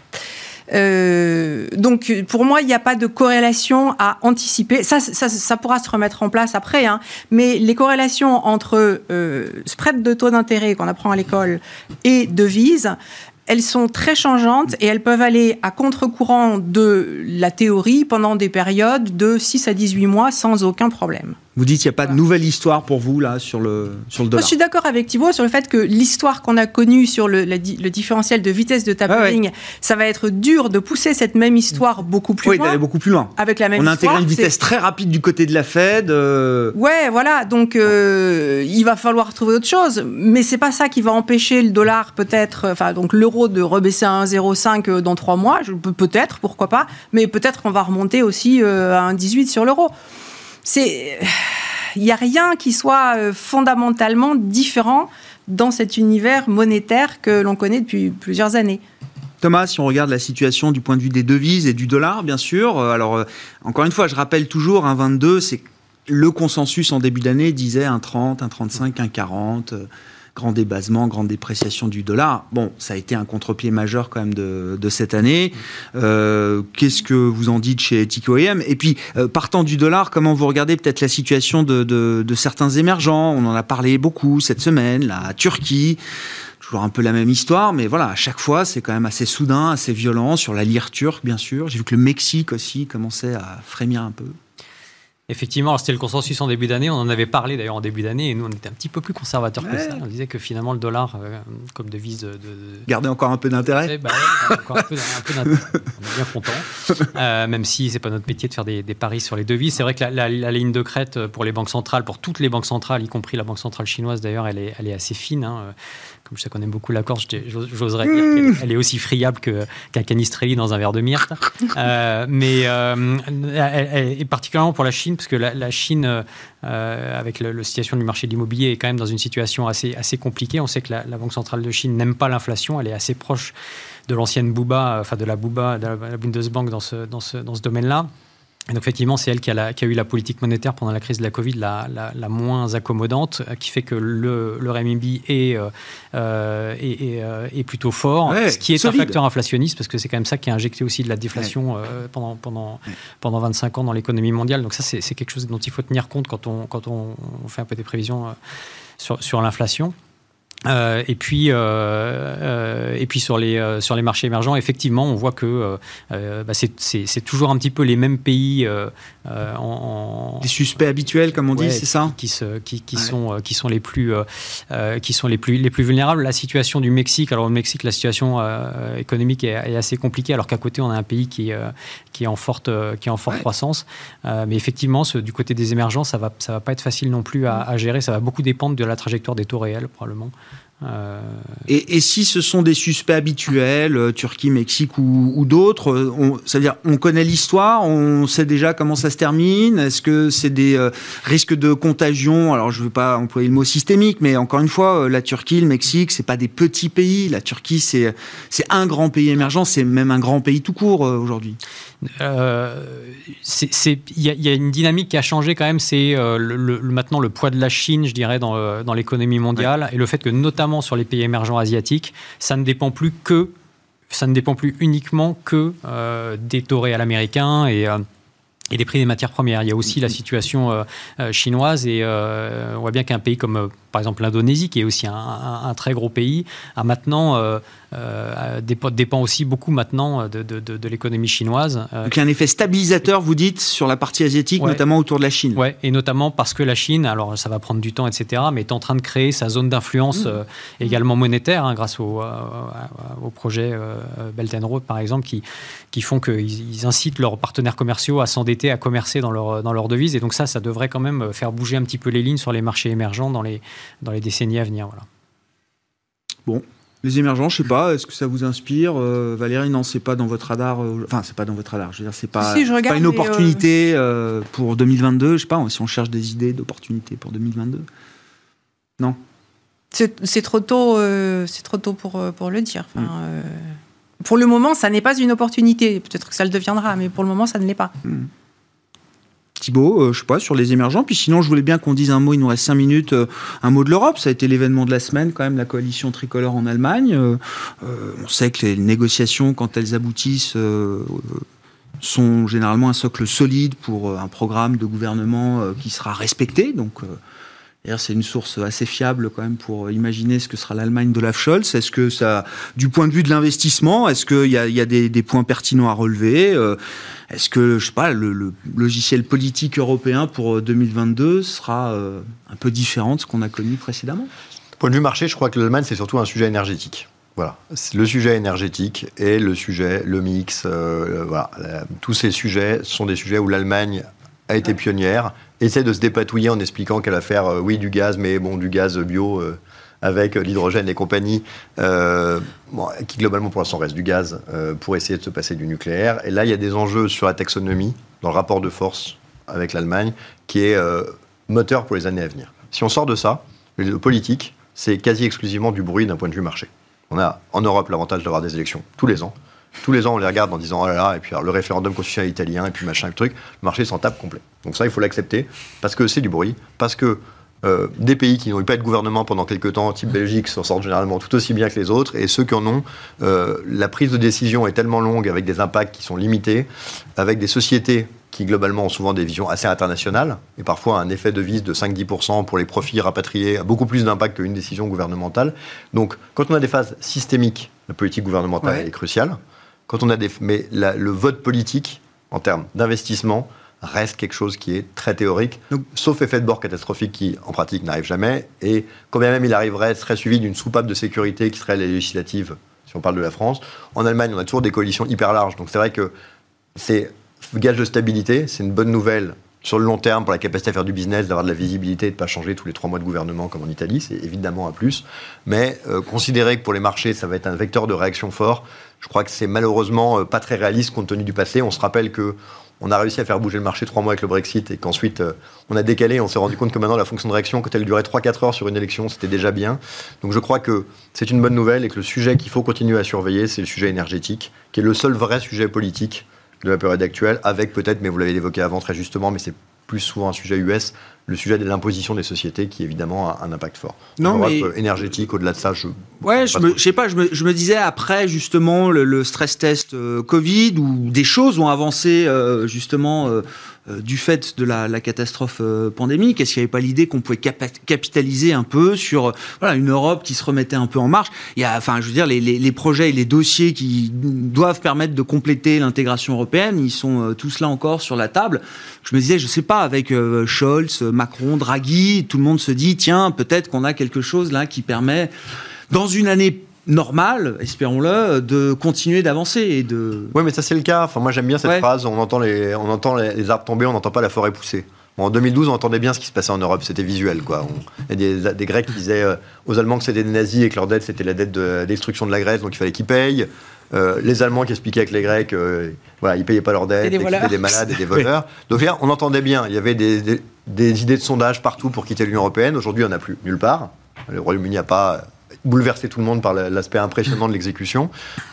Euh, donc, pour moi, il n'y a pas de corrélation à anticiper. Ça, ça, ça pourra se remettre en place après, hein. mais les corrélations entre euh, spread de taux d'intérêt qu'on apprend à l'école et devise, elles sont très changeantes et elles peuvent aller à contre-courant de la théorie pendant des périodes de 6 à 18 mois sans aucun problème. Vous dites qu'il n'y a pas de nouvelle histoire pour vous là sur le, sur le dollar. je suis d'accord avec Thibault sur le fait que l'histoire qu'on a connue sur le, le, différentiel de vitesse de tapering, ça va être dur de pousser cette même histoire beaucoup plus oui, loin. d'aller beaucoup plus loin. Avec la même On a intégré une vitesse très rapide du côté de la Fed. Euh... Ouais, voilà. Donc euh, il va falloir trouver autre chose, mais c'est pas ça qui va empêcher le dollar peut-être, enfin donc l'euro de rebaisser à 1,05 dans trois mois. Peut-être, pourquoi pas, mais peut-être qu'on va remonter aussi euh, à 1,18 sur l'euro. Il n'y a rien qui soit euh, fondamentalement différent dans cet univers monétaire que l'on connaît depuis plusieurs années. Thomas, si on regarde la situation du point de vue des devises et du dollar, bien sûr, euh, alors euh, encore une fois, je rappelle toujours, un 22, c'est le consensus en début d'année disait un 30, un 35, un 40 grand débasement, grande dépréciation du dollar. Bon, ça a été un contre-pied majeur quand même de, cette année. Euh, qu'est-ce que vous en dites chez TICOM Et puis, euh, partant du dollar, comment vous regardez peut-être la situation de, certains émergents? On en a parlé beaucoup cette semaine, la Turquie toujours un peu la même histoire, mais voilà, à chaque fois, c'est quand même assez soudain, assez violent, sur la lire turque, bien sûr. J'ai vu que le Mexique aussi commençait à frémir un peu. Effectivement, c'était le consensus en début d'année. On en avait parlé d'ailleurs en début d'année et nous, on était un petit peu plus conservateurs que ça. On disait que finalement, le dollar, euh, comme devise de. Garder encore un peu d'intérêt bah encore un peu, d'intérêt. On est bien content. Euh, même si c'est pas notre métier de faire des, paris sur les devises. C'est vrai que la, ligne de crête pour les banques centrales, pour toutes les banques centrales, y compris la Banque centrale chinoise d'ailleurs, elle est, elle est assez fine. Hein comme je sais qu'on aime beaucoup la Corse, j'oserais dire qu'elle est aussi friable qu'un canistrelli dans un verre de myrte. Euh, mais euh, particulièrement pour la Chine, parce que la, Chine, euh, avec la, situation du marché de l'immobilier, est quand même dans une situation assez, assez compliquée. On sait que la, Banque centrale de Chine n'aime pas l'inflation, elle est assez proche de l'ancienne Bouba, enfin de la Bouba, de la Bundesbank dans ce, dans ce, dans ce domaine-là. Et donc effectivement, c'est elle qui a, qui a, eu la politique monétaire pendant la crise de la Covid la, la, moins accommodante, euh, qui fait que le, le est, euh, euh, est, est, plutôt fort, ce qui est un facteur inflationniste, parce que c'est quand même ça qui a injecté aussi de la déflation pendant, pendant, pendant 25 ans dans l'économie mondiale. Donc ça, c'est quelque chose dont il faut tenir compte quand on, quand on, fait un peu des prévisions sur, sur l'inflation. Euh, et puis, euh, euh, et puis sur les sur les marchés émergents, effectivement, on voit que bah, c'est toujours un petit peu les mêmes pays en, les suspects habituels, comme on dit, c'est ça, qui, se, qui, qui sont qui sont les plus qui sont les plus les plus vulnérables. La situation du Mexique, alors au Mexique, la situation économique est, assez compliquée, alors qu'à côté, on a un pays qui qui est en forte qui est en forte croissance. mais effectivement, ce, du côté des émergents, ça va ça va pas être facile non plus à, à gérer. Ça va beaucoup dépendre de la trajectoire des taux réels, probablement. Euh, et, si ce sont des suspects habituels, euh, Turquie, Mexique ou, d'autres, euh, c'est-à-dire on connaît l'histoire, on sait déjà comment ça se termine. Est-ce que c'est des risques de contagion? Alors je ne veux pas employer le mot systémique, mais encore une fois, la Turquie, le Mexique, c'est pas des petits pays. La Turquie, c'est c'est un grand pays émergent, c'est même un grand pays tout court aujourd'hui. Il y, a une dynamique qui a changé quand même. C'est le, maintenant le poids de la Chine, je dirais, dans, dans l'économie mondiale et le fait que notamment sur les pays émergents asiatiques, ça ne dépend plus que, ça ne dépend plus uniquement que euh, des taux réels américains et euh, et des prix des matières premières. Il y a aussi la situation euh, chinoise et on voit bien qu'un pays comme par exemple l'Indonésie, qui est aussi un, très gros pays, a maintenant euh, dépend, aussi beaucoup maintenant de, de, l'économie chinoise. Euh, Donc il y a un effet stabilisateur, vous dites, sur la partie asiatique, notamment autour de la Chine. Oui, et notamment parce que la Chine, alors ça va prendre du temps, etc., mais est en train de créer sa zone d'influence mmh. euh, également monétaire, hein, grâce au, au projet Belt and Road, par exemple, qui, qui font qu'ils incitent leurs partenaires commerciaux à s'endetter, à commercer dans leur, dans leur devise. Et donc ça, ça devrait quand même faire bouger un petit peu les lignes sur les marchés émergents dans les, dans les décennies à venir. Voilà. Bon, les émergents, je sais pas, est-ce que ça vous inspire euh, Valérie, non, c'est pas dans votre radar. Euh, enfin, c'est pas dans votre radar. Je veux dire, c'est pas, pas une opportunité euh, pour 2022. Je sais pas, si on cherche des idées d'opportunités pour 2022. Non? C'est trop tôt. c'est trop tôt pour pour le dire. Enfin, mm. pour le moment, ça n'est pas une opportunité. Peut-être que ça le deviendra, mais pour le moment, ça ne l'est pas. Mm. Thibaut, euh, je sais pas, sur les émergents. Puis sinon, je voulais bien qu'on dise un mot, il nous reste cinq minutes, euh, un mot de l'Europe. Ça a été l'événement de la semaine, quand même, la coalition tricolore en Allemagne. Euh, on sait que les négociations, quand elles aboutissent, sont généralement un socle solide pour un programme de gouvernement qui sera respecté. Donc, c'est une source assez fiable quand même pour imaginer ce que sera l'Allemagne de Olaf Scholz. Est-ce que ça, du point de vue de l'investissement, est-ce qu'il y a, des, points pertinents à relever euh, Est-ce que, je sais pas, le, logiciel politique européen pour 2022 sera euh, un peu différent de ce qu'on a connu précédemment? Point de vue marché, je crois que l'Allemagne, c'est surtout un sujet énergétique. Voilà, le sujet énergétique et le sujet, le mix, euh, voilà, tous ces sujets sont des sujets où l'Allemagne a été pionnière, essaie de se dépatouiller en expliquant qu'elle va faire, euh, oui, du gaz, mais bon, du gaz bio euh, avec l'hydrogène et compagnie, euh, qui globalement pour l'instant reste du gaz, euh, pour essayer de se passer du nucléaire. Et là, il y a des enjeux sur la taxonomie, dans le rapport de force avec l'Allemagne, qui est euh, moteur pour les années à venir. Si on sort de ça, le politique, c'est quasi exclusivement du bruit d'un point de vue marché. On a en Europe l'avantage d'avoir des élections tous les ans. Tous les ans, on les regarde en disant oh là là, et puis alors, le référendum constitutionnel italien, et puis machin, le truc. Le marché s'en tape complet. Donc ça, il faut l'accepter, parce que c'est du bruit, parce que euh, des pays qui n'ont eu pas de gouvernement pendant quelques temps, type Belgique, s'en sortent généralement tout aussi bien que les autres, et ceux qui en ont, euh, la prise de décision est tellement longue, avec des impacts qui sont limités, avec des sociétés qui globalement ont souvent des visions assez internationales, et parfois un effet de vis de 5-10% pour les profits rapatriés a beaucoup plus d'impact qu'une décision gouvernementale. Donc quand on a des phases systémiques, la politique gouvernementale Ouais. est cruciale. Quand on a des, mais la- le vote politique, en termes d'investissement, reste quelque chose qui est très théorique, Donc- sauf effet de bord catastrophique qui, en pratique, n'arrive jamais. Et quand bien même il arriverait, serait suivi d'une soupape de sécurité qui serait les législatives, si on parle de la France. En Allemagne, on a toujours des coalitions hyper larges. Donc c'est vrai que c'est gage de stabilité, c'est une bonne nouvelle sur le long terme pour la capacité à faire du business, d'avoir de la visibilité et de ne pas changer tous les trois mois de gouvernement comme en Italie, c'est évidemment un plus. Mais euh, considérer que pour les marchés, ça va être un vecteur de réaction fort, je crois que c'est malheureusement euh, pas très réaliste compte tenu du passé. On se rappelle que on a réussi à faire bouger le marché trois mois avec le Brexit et qu'ensuite euh, on a décalé. On s'est rendu compte que maintenant la fonction de réaction, quand elle durait 3-4 heures sur une élection, c'était déjà bien. Donc je crois que c'est une bonne nouvelle et que le sujet qu'il faut continuer à surveiller, c'est le sujet énergétique, qui est le seul vrai sujet politique de la période actuelle, avec peut-être, mais vous l'avez évoqué avant très justement, mais c'est plus souvent un sujet US, le sujet de l'imposition des sociétés qui évidemment a un impact fort. Non, En mais- euh, énergétique, au-delà de ça, je. Ouais, je me, je sais pas, je me, je me disais après justement le, le stress test euh, Covid où des choses ont avancé euh, justement euh, du fait de la, catastrophe euh, pandémique. Est-ce qu'il n'y avait pas l'idée qu'on pouvait capitaliser un peu sur euh, une Europe qui se remettait un peu en marche? Il y a, enfin, je veux dire, les, les, projets et les dossiers qui doivent permettre de compléter l'intégration européenne, ils sont tous là encore sur la table. Je me disais, je sais pas, avec Scholz, Macron, Draghi, tout le monde se dit tiens, peut-être qu'on a quelque chose là qui permet dans une année normale, espérons-le, de continuer d'avancer et de. Oui, mais ça c'est le cas. Enfin, moi j'aime bien cette Ouais. phrase. On entend les, on entend les, arbres tomber, on n'entend pas la forêt pousser. Bon, en 2012, on entendait bien ce qui se passait en Europe. C'était visuel, quoi. On- Il y a des, des Grecs qui disaient euh, aux Allemands que c'était des nazis et que leur dette c'était la dette de la destruction de la Grèce, donc il fallait qu'ils payent. Euh, les Allemands qui expliquaient avec les Grecs, euh, voilà, ils payaient pas leurs dettes, Et des malades et des voleurs. Donc là, on entendait bien. Il y avait des, des- des idées de sondage partout pour quitter l'Union européenne. Aujourd'hui, on n'a plus nulle part. Le Royaume-Uni n'a pas bouleversé tout le monde par la- l'aspect impressionnant de l'exécution.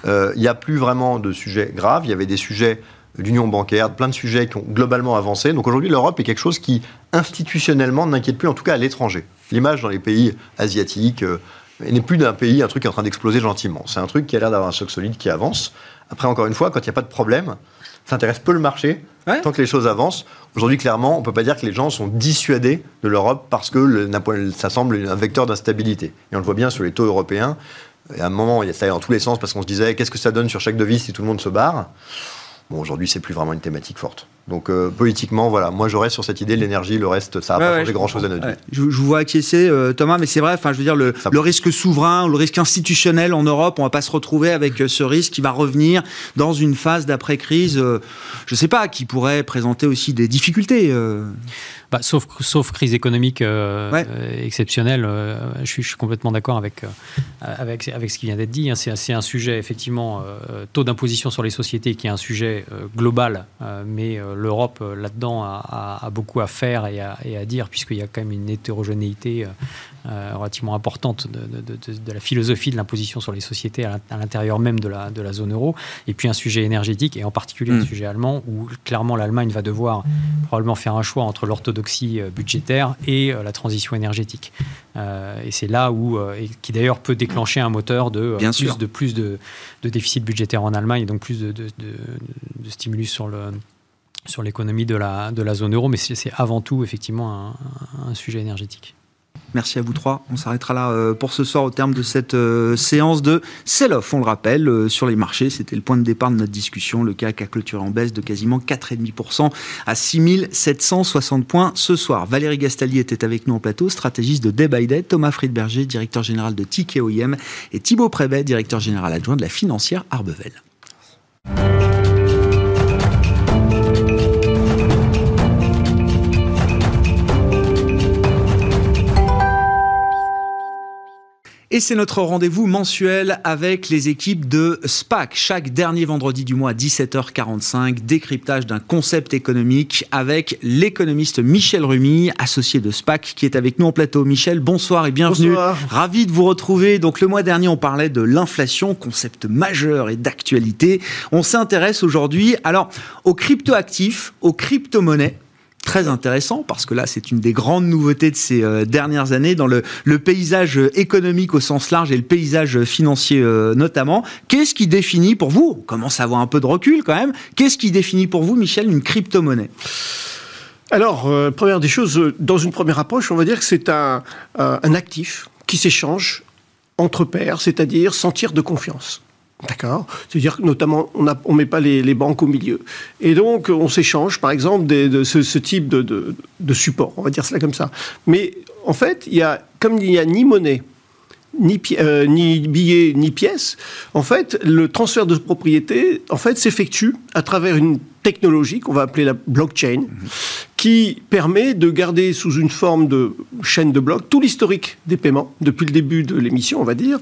Euh, Il n'y a plus vraiment de sujets graves. Il y avait des sujets d'union bancaire, plein de sujets qui ont globalement avancé. Donc aujourd'hui, l'Europe est quelque chose qui, institutionnellement, n'inquiète plus, en tout cas à l'étranger. L'image dans les pays asiatiques euh, n'est plus d'un pays, un truc qui est en train d'exploser gentiment. C'est un truc qui a l'air d'avoir un socle solide qui avance. Après, encore une fois, quand il n'y a pas de problème, ça intéresse peu le marché. Ouais. Tant que les choses avancent, aujourd'hui, clairement, on ne peut pas dire que les gens sont dissuadés de l'Europe parce que le- ça semble un vecteur d'instabilité. Et on le voit bien sur les taux européens. Et à un moment, ça allait dans tous les sens parce qu'on se disait qu'est-ce que ça donne sur chaque devise si tout le monde se barre? Bon, aujourd'hui, c'est plus vraiment une thématique forte. Donc, euh, politiquement, voilà, moi, je reste sur cette idée de l'énergie, le reste, ça n'a Ouais, pas ouais, changé grand-chose à notre vie. Ouais. Je, je vous vois acquiescer, euh, Thomas, mais c'est vrai. Enfin, je veux dire, le, risque souverain, le risque institutionnel en Europe, on va pas se retrouver avec euh, ce risque qui va revenir dans une phase d'après-crise. euh, je sais pas, qui pourrait présenter aussi des difficultés. euh. Bah, sauf, sauf crise économique euh, Ouais. euh, exceptionnelle, euh, je, suis, je suis complètement d'accord avec, euh, avec, avec ce qui vient d'être dit. hein. C'est c'est un sujet, effectivement, euh, taux d'imposition sur les sociétés qui est un sujet euh, global, euh, mais euh, l'Europe, euh, là-dedans, a, a- a beaucoup à faire et à, et à dire, puisqu'il y a quand même une hétérogénéité euh, euh, relativement importante de, de- de- de la philosophie de l'imposition sur les sociétés à l'in- à l'intérieur même de la, de la zone euro. Et puis un sujet énergétique, et en particulier Mm. un sujet allemand, où clairement l'Allemagne va devoir probablement faire un choix entre l'orthodoxie budgétaire et la transition énergétique. Euh, et c'est là où, et qui d'ailleurs peut déclencher un moteur de Bien plus, sûr. de plus de, de déficit budgétaire en Allemagne, et donc plus de stimulus sur le sur l'économie de la, de la zone euro, mais c'est avant tout effectivement un, sujet énergétique. Merci à vous trois. On s'arrêtera là euh, pour ce soir au terme de cette euh, séance de sell-off. On le rappelle, euh, sur les marchés, c'était le point de départ de notre discussion. Le CAC a clôturé en baisse de quasiment 4,5% à 6760 points ce soir. Valérie Gastali était avec nous en plateau, stratégiste de Day by Day. Thomas Friedberger, directeur général de TIC et Thibaut Prévet, directeur général adjoint de la financière Arbevel. Et c'est notre rendez-vous mensuel avec les équipes de SPAC. Chaque dernier vendredi du mois à 17h45, décryptage d'un concept économique avec l'économiste Michel Rumi, associé de SPAC, qui est avec nous en plateau. Michel, bonsoir et bienvenue. Bonsoir. Ravi de vous retrouver. Donc le mois dernier, on parlait de l'inflation, concept majeur et d'actualité. On s'intéresse aujourd'hui alors aux cryptoactifs, aux crypto-monnaies très intéressant parce que là, c'est une des grandes nouveautés de ces euh, dernières années dans le, paysage économique au sens large et le paysage financier euh, notamment. Qu'est-ce qui définit pour vous, on commence à avoir un peu de recul quand même, qu'est-ce qui définit pour vous, Michel, une crypto-monnaie? Alors, euh, première des choses, dans une première approche, on va dire que c'est un, un actif qui s'échange entre pairs, c'est-à-dire sentir de confiance. D'accord C'est-à-dire que notamment, on ne met pas les, les, banques au milieu. Et donc, on s'échange, par exemple, des, de ce, ce type de, de, de, support, on va dire cela comme ça. Mais en fait, il y a, comme il n'y a ni monnaie, ni, euh, ni billets, ni pièces, en fait, le transfert de propriété, en fait, s'effectue à travers une technologie qu'on va appeler la blockchain, mmh. qui permet de garder sous une forme de chaîne de blocs tout l'historique des paiements, depuis le début de l'émission, on va dire,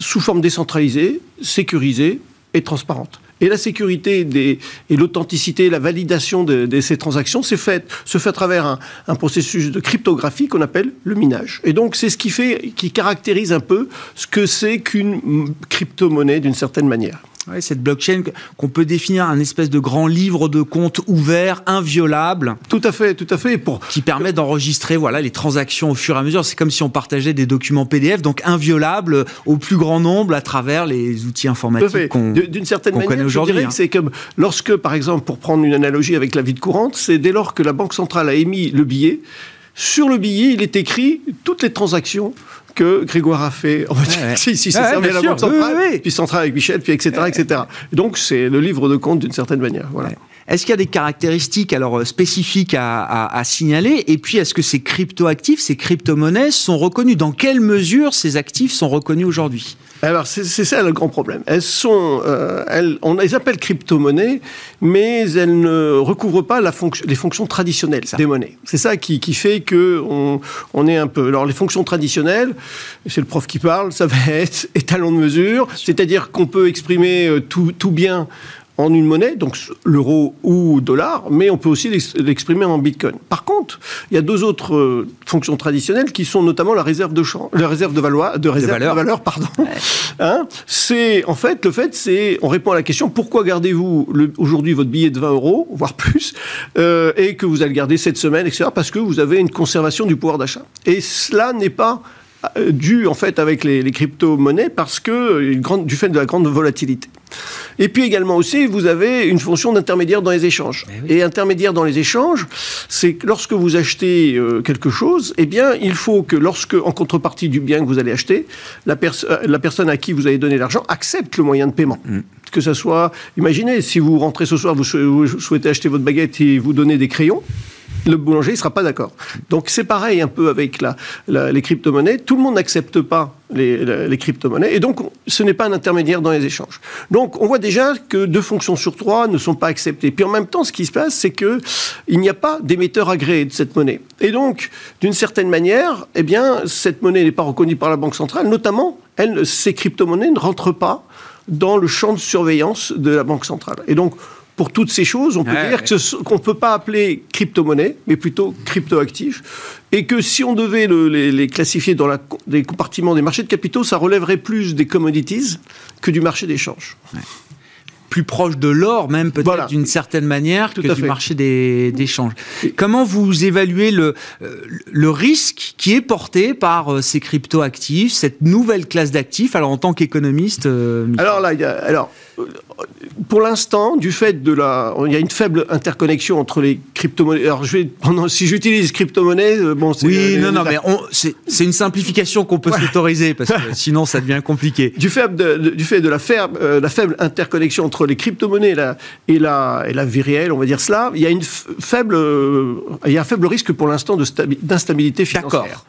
sous forme décentralisée, sécurisée et transparente. Et la sécurité des, et l'authenticité, la validation de, ces transactions se fait, se fait à travers un, un processus de cryptographie qu'on appelle le minage. Et donc, c'est ce qui fait, qui caractérise un peu ce que c'est qu'une crypto-monnaie d'une certaine manière. Cette blockchain qu'on peut définir un espèce de grand livre de compte ouvert, inviolable. Tout à fait, tout à fait. Pour qui permet d'enregistrer voilà les transactions au fur et à mesure. C'est comme si on partageait des documents PDF, donc inviolables au plus grand nombre à travers les outils informatiques qu'on D'une certaine qu manière, dirais hein. que c'est comme lorsque, par exemple, pour prendre une analogie avec la vie de courante, c'est dès lors que la banque centrale a émis le billet. Sur le billet, il est écrit toutes les transactions que Grégoire a fait. On va dire, ouais. si, si, c'est Ouais, ça, mais la Banque centrale, oui, oui. puis centrale avec Michel, puis etc., etc. Donc, c'est le livre de compte d'une certaine manière. Voilà. Est-ce qu'il y a des caractéristiques alors euh, spécifiques à, à, à signaler? Et puis, est-ce que ces crypto-actifs, ces crypto-monnaies sont reconnus? Dans quelle mesure ces actifs sont reconnus aujourd'hui? Alors, c'est ça le grand problème. Elles sont, euh, elles, on les appelle crypto-monnaies, mais elles ne recouvrent pas la fonction, les fonctions traditionnelles Ça. des monnaies. C'est ça qui, qui fait que on, on est un peu. Alors, les fonctions traditionnelles, c'est le prof qui parle, ça va être étalon de mesure, c'est-à-dire qu'on peut exprimer euh, tout, tout bien en une monnaie, donc l'euro ou dollar, mais on peut aussi l'ex- l'exprimer en bitcoin. Par contre, il y a deux autres euh, fonctions traditionnelles qui sont notamment la réserve de champ, la réserve de valeur, de réserve valeur. de valeur, pardon. Hein c'est en fait le fait, c'est on répond à la question pourquoi gardez-vous aujourd'hui votre billet de 20 euros, voire plus, euh, et que vous allez le garder cette semaine, etc. Parce que vous avez une conservation du pouvoir d'achat. Et cela n'est pas dû en fait avec les, les crypto-monnaies parce que euh, grande, du fait de la grande volatilité. Et puis également aussi, vous avez une fonction d'intermédiaire dans les échanges. Eh oui. Et intermédiaire dans les échanges, c'est que lorsque vous achetez euh, quelque chose, eh bien, il faut que lorsque, en contrepartie du bien que vous allez acheter, la, pers- euh, la personne à qui vous avez donné l'argent accepte le moyen de paiement. Que ça soit, imaginez, si vous rentrez ce soir, vous, sou- vous souhaitez acheter votre baguette et vous donnez des crayons, le boulanger ne sera pas d'accord. Donc c'est pareil un peu avec la, la- les crypto-monnaies. Tout le monde n'accepte pas les, les- crypto-monnaies et donc ce n'est pas un intermédiaire dans les échanges. Donc on voit déjà que deux fonctions sur trois ne sont pas acceptées. Puis en même temps, ce qui se passe, c'est que il n'y a pas d'émetteur agréé de cette monnaie. Et donc, d'une certaine manière, eh bien, cette monnaie n'est pas reconnue par la Banque centrale. Notamment, elle, ces crypto-monnaies ne rentrent pas dans le champ de surveillance de la Banque centrale. Et donc, pour toutes ces choses, on peut Ouais, dire ouais. qu'on ne peut pas appeler crypto-monnaie, mais plutôt crypto-actif. Et que si on devait le- les, les classifier dans la, les compartiments des marchés de capitaux, ça relèverait plus des commodities que du marché d'échange. plus proche de l'or, même peut-être Voilà. d'une certaine manière, Tout que du fait. marché des, des changes. Comment vous évaluez le, euh, le risque qui est porté par euh, ces crypto-actifs, cette nouvelle classe d'actifs Alors, en tant qu'économiste, euh, Alors là, il y a, alors, pour l'instant, du fait de la, il y a une faible interconnexion entre les crypto-monnaies. Alors, je vais, pendant- si j'utilise crypto-monnaie, euh, bon, c'est oui, les- non, non, mais c'est une simplification qu'on peut s'autoriser parce que sinon ça devient compliqué. du fait de, de- du fait de la, faible, euh, la faible interconnexion entre les crypto-monnaies et la, et, la, et la vie réelle, on va dire cela, il y a, une f- faible, euh, il y a un faible risque pour l'instant d'instabilité financière. D'accord.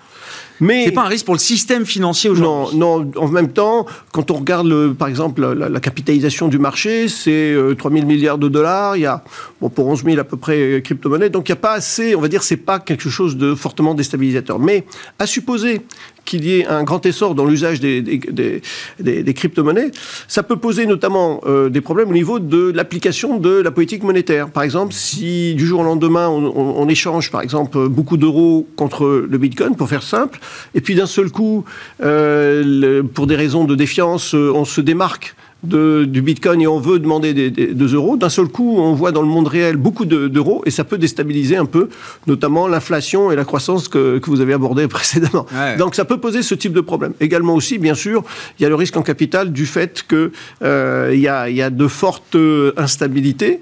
Mais C'est pas un risque pour le système financier non, aujourd'hui. non, en même temps, quand on regarde, le, par exemple, la, la capitalisation du marché, c'est euh, 3 000 milliards de dollars, il y a, bon, pour 11 000 à peu près euh, crypto-monnaies, donc il n'y a pas assez, on va dire, c'est pas quelque chose de fortement déstabilisateur. Mais à supposer qu'il y ait un grand essor dans l'usage des, des, crypto-monnaies, ça peut poser notamment euh, des problèmes au niveau de l'application de la politique monétaire. Par exemple, si du jour au lendemain, on, échange, par exemple, beaucoup d'euros contre le Bitcoin, pour faire simple, et puis d'un seul coup, euh, pour des raisons de défiance, euh, on se démarque de- du Bitcoin et on veut demander des, des- des euros. D'un seul coup, on voit dans le monde réel beaucoup de- d'euros et ça peut déstabiliser un peu, notamment l'inflation et la croissance que, que vous avez abordé précédemment. Ouais. Donc ça peut poser ce type de problème. Également aussi, bien sûr, il y a le risque en capital du fait que euh, il y, a, il y a de fortes euh, instabilités.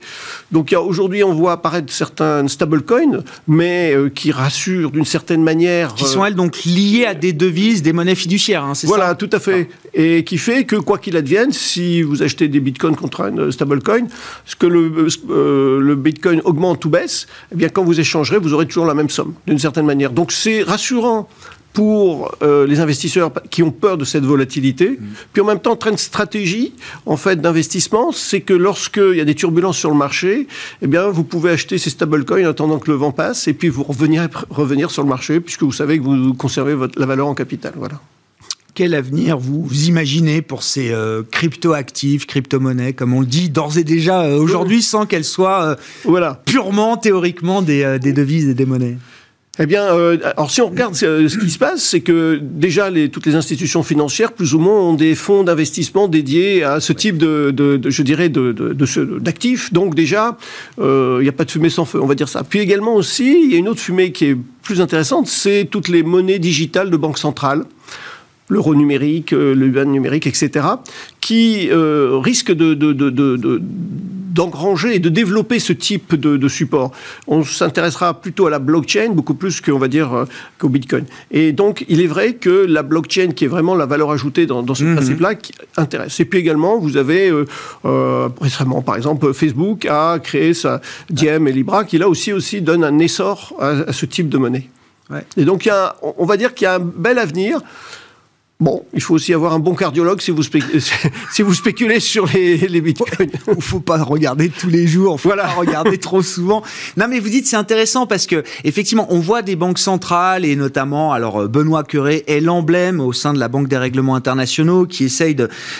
Donc aujourd'hui, on voit apparaître certains stablecoins, mais euh, qui rassurent d'une certaine manière. Qui euh, sont elles donc liées à des devises, des monnaies fiduciaires, hein, c'est voilà, ça tout à fait. Et qui fait que, quoi qu'il advienne, si vous achetez des bitcoins contre un stablecoin, ce que le, euh, le bitcoin augmente ou baisse, eh bien, quand vous échangerez, vous aurez toujours la même somme, d'une certaine manière. Donc, c'est rassurant pour euh, les investisseurs qui ont peur de cette volatilité. Puis en même temps, train de stratégie en fait d'investissement, c'est que lorsqu'il y a des turbulences sur le marché, eh bien vous pouvez acheter ces stablecoins en attendant que le vent passe et puis vous revenir revenir sur le marché puisque vous savez que vous conservez votre, la valeur en capital. Voilà. Quel avenir vous imaginez pour ces euh, crypto-actifs, crypto-monnaies, comme on le dit d'ores et déjà euh, aujourd'hui, sans qu'elles soient euh, Voilà. purement théoriquement des, euh, des devises et des monnaies? Eh bien, euh, alors si on regarde euh, ce qui se passe, c'est que déjà les, toutes les institutions financières, plus ou moins, ont des fonds d'investissement dédiés à ce type de, de- de- je dirais, de, d'actifs. Donc déjà, euh, il n'y a pas de fumée sans feu, on va dire ça. Puis également aussi, il y a une autre fumée qui est plus intéressante, c'est toutes les monnaies digitales de banque centrale l'euro numérique, euh, le yuan numérique, etc., qui euh, risquent de, de- de- de- de- d'engranger et de développer ce type de, de support. On s'intéressera plutôt à la blockchain, beaucoup plus qu'on va dire euh, qu'au Bitcoin. Et donc, il est vrai que la blockchain, qui est vraiment la valeur ajoutée dans, dans ce Mhm. principe-là, qui intéresse. Et puis également, vous avez euh, euh, récemment, par exemple, Facebook a créé sa Diem et Libra, qui là aussi, aussi donne un essor à, à ce type de monnaie. Ouais. Et donc, il y a, on va dire qu'il y a un bel avenir. Bon, il faut aussi avoir un bon cardiologue si vous, spé- si vous spéculez sur les, les bitcoins. Il faut pas regarder tous les jours, faut Voilà. pas regarder trop souvent. Non, mais vous dites c'est intéressant parce que effectivement, on voit des banques centrales et notamment, alors euh, Benoît Curé est l'emblème au sein de la Banque des règlements internationaux qui essaye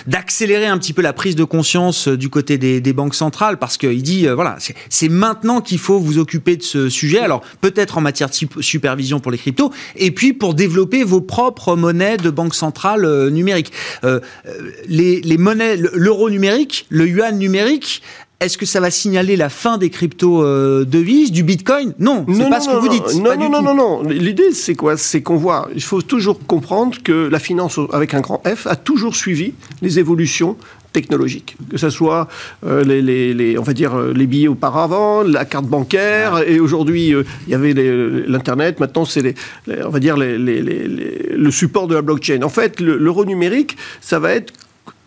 d'accélérer un petit peu la prise de conscience euh, du côté des, des banques centrales parce qu'il dit euh, voilà, c'est- maintenant qu'il faut vous occuper de ce sujet. Alors peut-être en matière de sup- supervision pour les cryptos et puis pour développer vos propres monnaies de banque centrale euh, numérique. Euh, euh, les, les monnaies, le- l'euro numérique, le yuan numérique. Est-ce que ça va signaler la fin des crypto-devises, du bitcoin? Non, c'est pas ce que vous dites. Non, non, non, non. L'idée, c'est quoi? C'est qu'on voit, il faut toujours comprendre que la finance avec un grand F a toujours suivi les évolutions technologiques, que ce soit euh, les, les- les- on va dire euh, les billets auparavant, la carte bancaire, et aujourd'hui euh, il y avait l'internet. Maintenant c'est les, on va dire le support de la blockchain. En fait, le- l'euro numérique, ça va être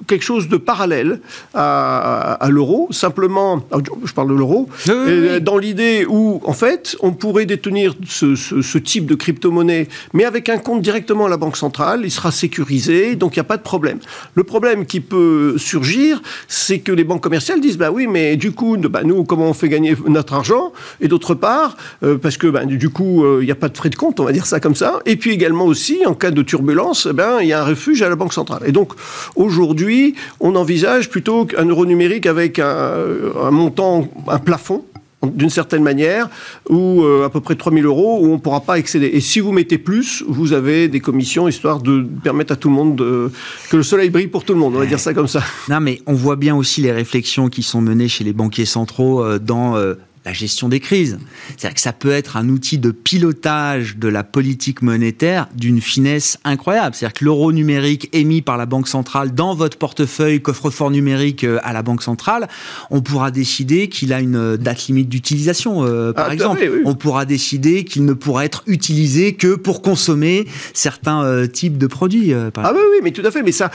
quelque chose de parallèle à, à l'euro, simplement, je parle de l'euro, Oui, oui, et oui. dans l'idée où, en fait, on pourrait détenir ce, ce- ce type de crypto-monnaie, mais avec un compte directement à la Banque centrale, il sera sécurisé, donc il n'y a pas de problème. Le problème qui peut surgir, c'est que les banques commerciales disent, bah oui, mais du coup, bah, nous, comment on fait gagner notre argent? Et d'autre part, euh, parce que bah, du coup, euh, il n'y a pas de frais de compte, on va dire ça comme ça. Et puis également aussi, en cas de turbulence, eh ben, il y a un refuge à la Banque centrale. Et donc, aujourd'hui, on envisage plutôt qu'un euro numérique avec un, un montant, un plafond, d'une certaine manière, ou euh, à peu près 3000 euros, où on ne pourra pas excéder. Et si vous mettez plus, vous avez des commissions, histoire de permettre à tout le monde de, que le soleil brille pour tout le monde, on va dire ça comme ça. Non, mais on voit bien aussi les réflexions qui sont menées chez les banquiers centraux euh, dans euh, la gestion des crises. C'est-à-dire que ça peut être un outil de pilotage de la politique monétaire d'une finesse incroyable. C'est-à-dire que l'euro numérique émis par la Banque centrale dans votre portefeuille coffre-fort numérique euh, à la Banque centrale, on pourra décider qu'il a une date limite d'utilisation, euh, par Ah, à exemple. fait, oui. On pourra décider qu'il ne pourra être utilisé que pour consommer certains euh, types de produits. euh, par Ah oui, oui, mais tout à fait. Mais ça,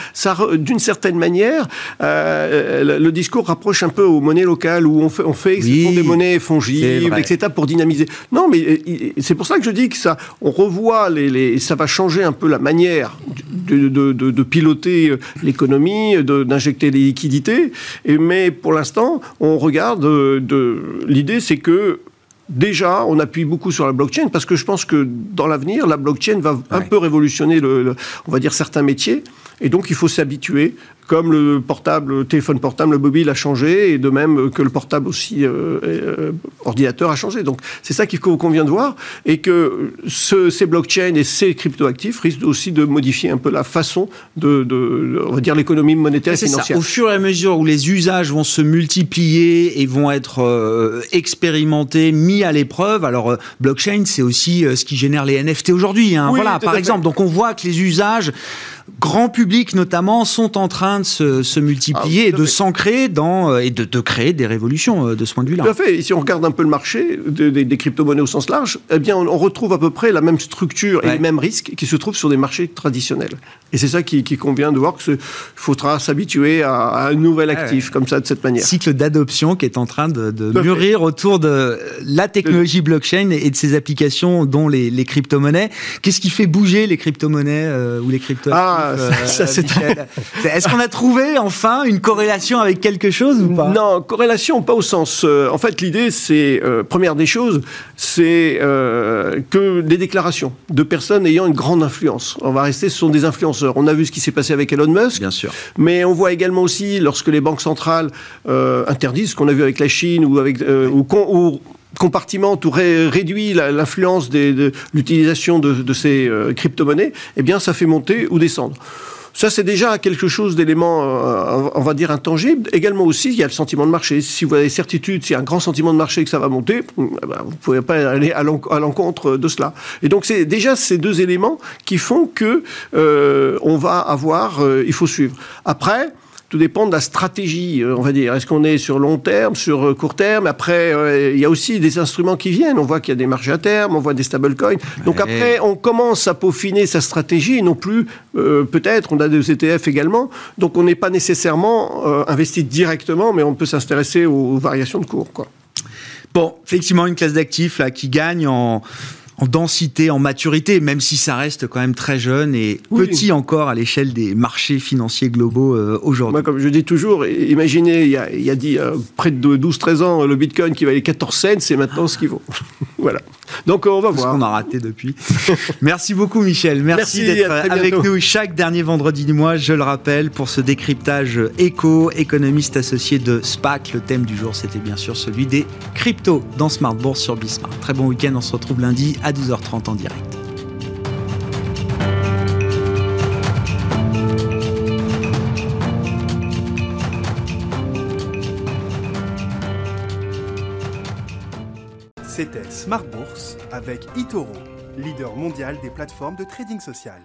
d'une certaine manière, euh, le, discours rapproche un peu aux monnaies locales où on fait, on fait Oui, des monnaies vrai. etc. pour dynamiser. Non, mais euh, c'est pour ça que je dis que ça, on revoit les, les- ça va changer un peu la manière de, de- de- de piloter euh, l'économie, d'injecter des liquidités. Et, mais pour l'instant, on regarde. euh, de, l'idée, c'est que Déjà, on appuie beaucoup sur la blockchain parce que je pense que dans l'avenir, la blockchain va un peu révolutionner, le, le- on va dire, certains métiers. Et donc, il faut s'habituer, comme le portable, le téléphone portable, le mobile a changé, et de même que le portable aussi, euh, euh, ordinateur a changé. Donc, c'est ça qu'il faut- qu'on vient de voir, et que ce- ces blockchains et ces cryptoactifs risquent aussi de modifier un peu la façon de, de- on va dire, l'économie monétaire et C'est ça. financière. Au fur et à mesure où les usages vont se multiplier et vont être euh, expérimentés, mis à l'épreuve. Alors, euh, blockchain, c'est aussi euh, ce qui génère les NFT aujourd'hui. hein. Oui, voilà, par exemple. Donc, on voit que les usages grand public notamment sont en train de se, se multiplier Ah, et tout à de s'ancrer dans euh, et de, de créer des révolutions euh, de ce point de vue-là. Tout à fait. Et si on regarde un peu le marché de- des- des crypto-monnaies au sens large, eh bien, on, on retrouve à peu près la même structure et Ouais. les mêmes risques qui se trouvent sur des marchés traditionnels. Et c'est ça qui, qui convient de voir qu'il faudra s'habituer à, à un nouvel actif, comme ça, de cette manière. cycle d'adoption qui est en train de, fait. mûrir autour de la technologie blockchain et de ses applications, dont les, les crypto-monnaies. Qu'est-ce qui fait bouger les crypto-monnaies euh, ou les crypto Ah, ça, ça, c'est- Est-ce qu'on a trouvé enfin une corrélation avec quelque chose ou pas? Non, corrélation, pas au sens. euh, en fait, l'idée, c'est, euh, première des choses, c'est euh, que des déclarations de personnes ayant une grande influence. On va rester, ce sont des On a vu ce qui s'est passé avec Elon Musk. Bien sûr. Mais on voit également aussi, lorsque les banques centrales euh, interdisent, ce qu'on a vu avec la Chine ou avec euh, ou, ou compartimente ou ré- réduit l'influence de l'utilisation de, de ces euh, crypto-monnaies, eh bien, ça fait monter ou descendre. Ça, c'est déjà quelque chose d'élément, euh, on va dire, intangible. Également aussi, il y a le sentiment de marché. Si vous avez certitude, s'il y a un grand sentiment de marché que ça va monter, eh ben, vous ne pouvez pas aller à l'encontre de cela. Et donc, c'est déjà ces deux éléments qui font que euh, on va avoir, euh, il faut suivre. Après, tout dépend de la stratégie, euh, on va dire. Est-ce qu'on est sur long terme, sur euh, court terme? Après, euh, il y a aussi des instruments qui viennent. On voit qu'il y a des marchés à terme, on voit des stablecoins. Donc après, on commence à peaufiner sa stratégie, et non plus, euh, peut-être, on a des ETF également. Donc on n'est pas nécessairement euh, investi directement, mais on peut s'intéresser aux, aux variations de cours. Quoi. Bon, effectivement, une classe d'actifs là qui gagne en, en densité, en maturité, même si ça reste quand même très jeune et Oui. petit encore à l'échelle des marchés financiers globaux euh, aujourd'hui. Moi, comme je dis toujours, imaginez, il y a, il y a dit, euh, près de 12-13 ans, le Bitcoin qui valait 14 cents, c'est maintenant ce qu'il vaut. voilà. Donc on va Tout ce voir. qu'on a raté depuis. Merci beaucoup Michel, merci, Merci, d'être avec bientôt. nous chaque dernier vendredi du mois, je le rappelle, pour ce décryptage éco, économiste associé de SPAC. Le thème du jour, c'était bien sûr celui des cryptos dans Smart Bourse sur Bismart. Très bon week-end, on se retrouve lundi à 12h30 en direct. C'était Smart Bourse avec eToro, leader mondial des plateformes de trading social.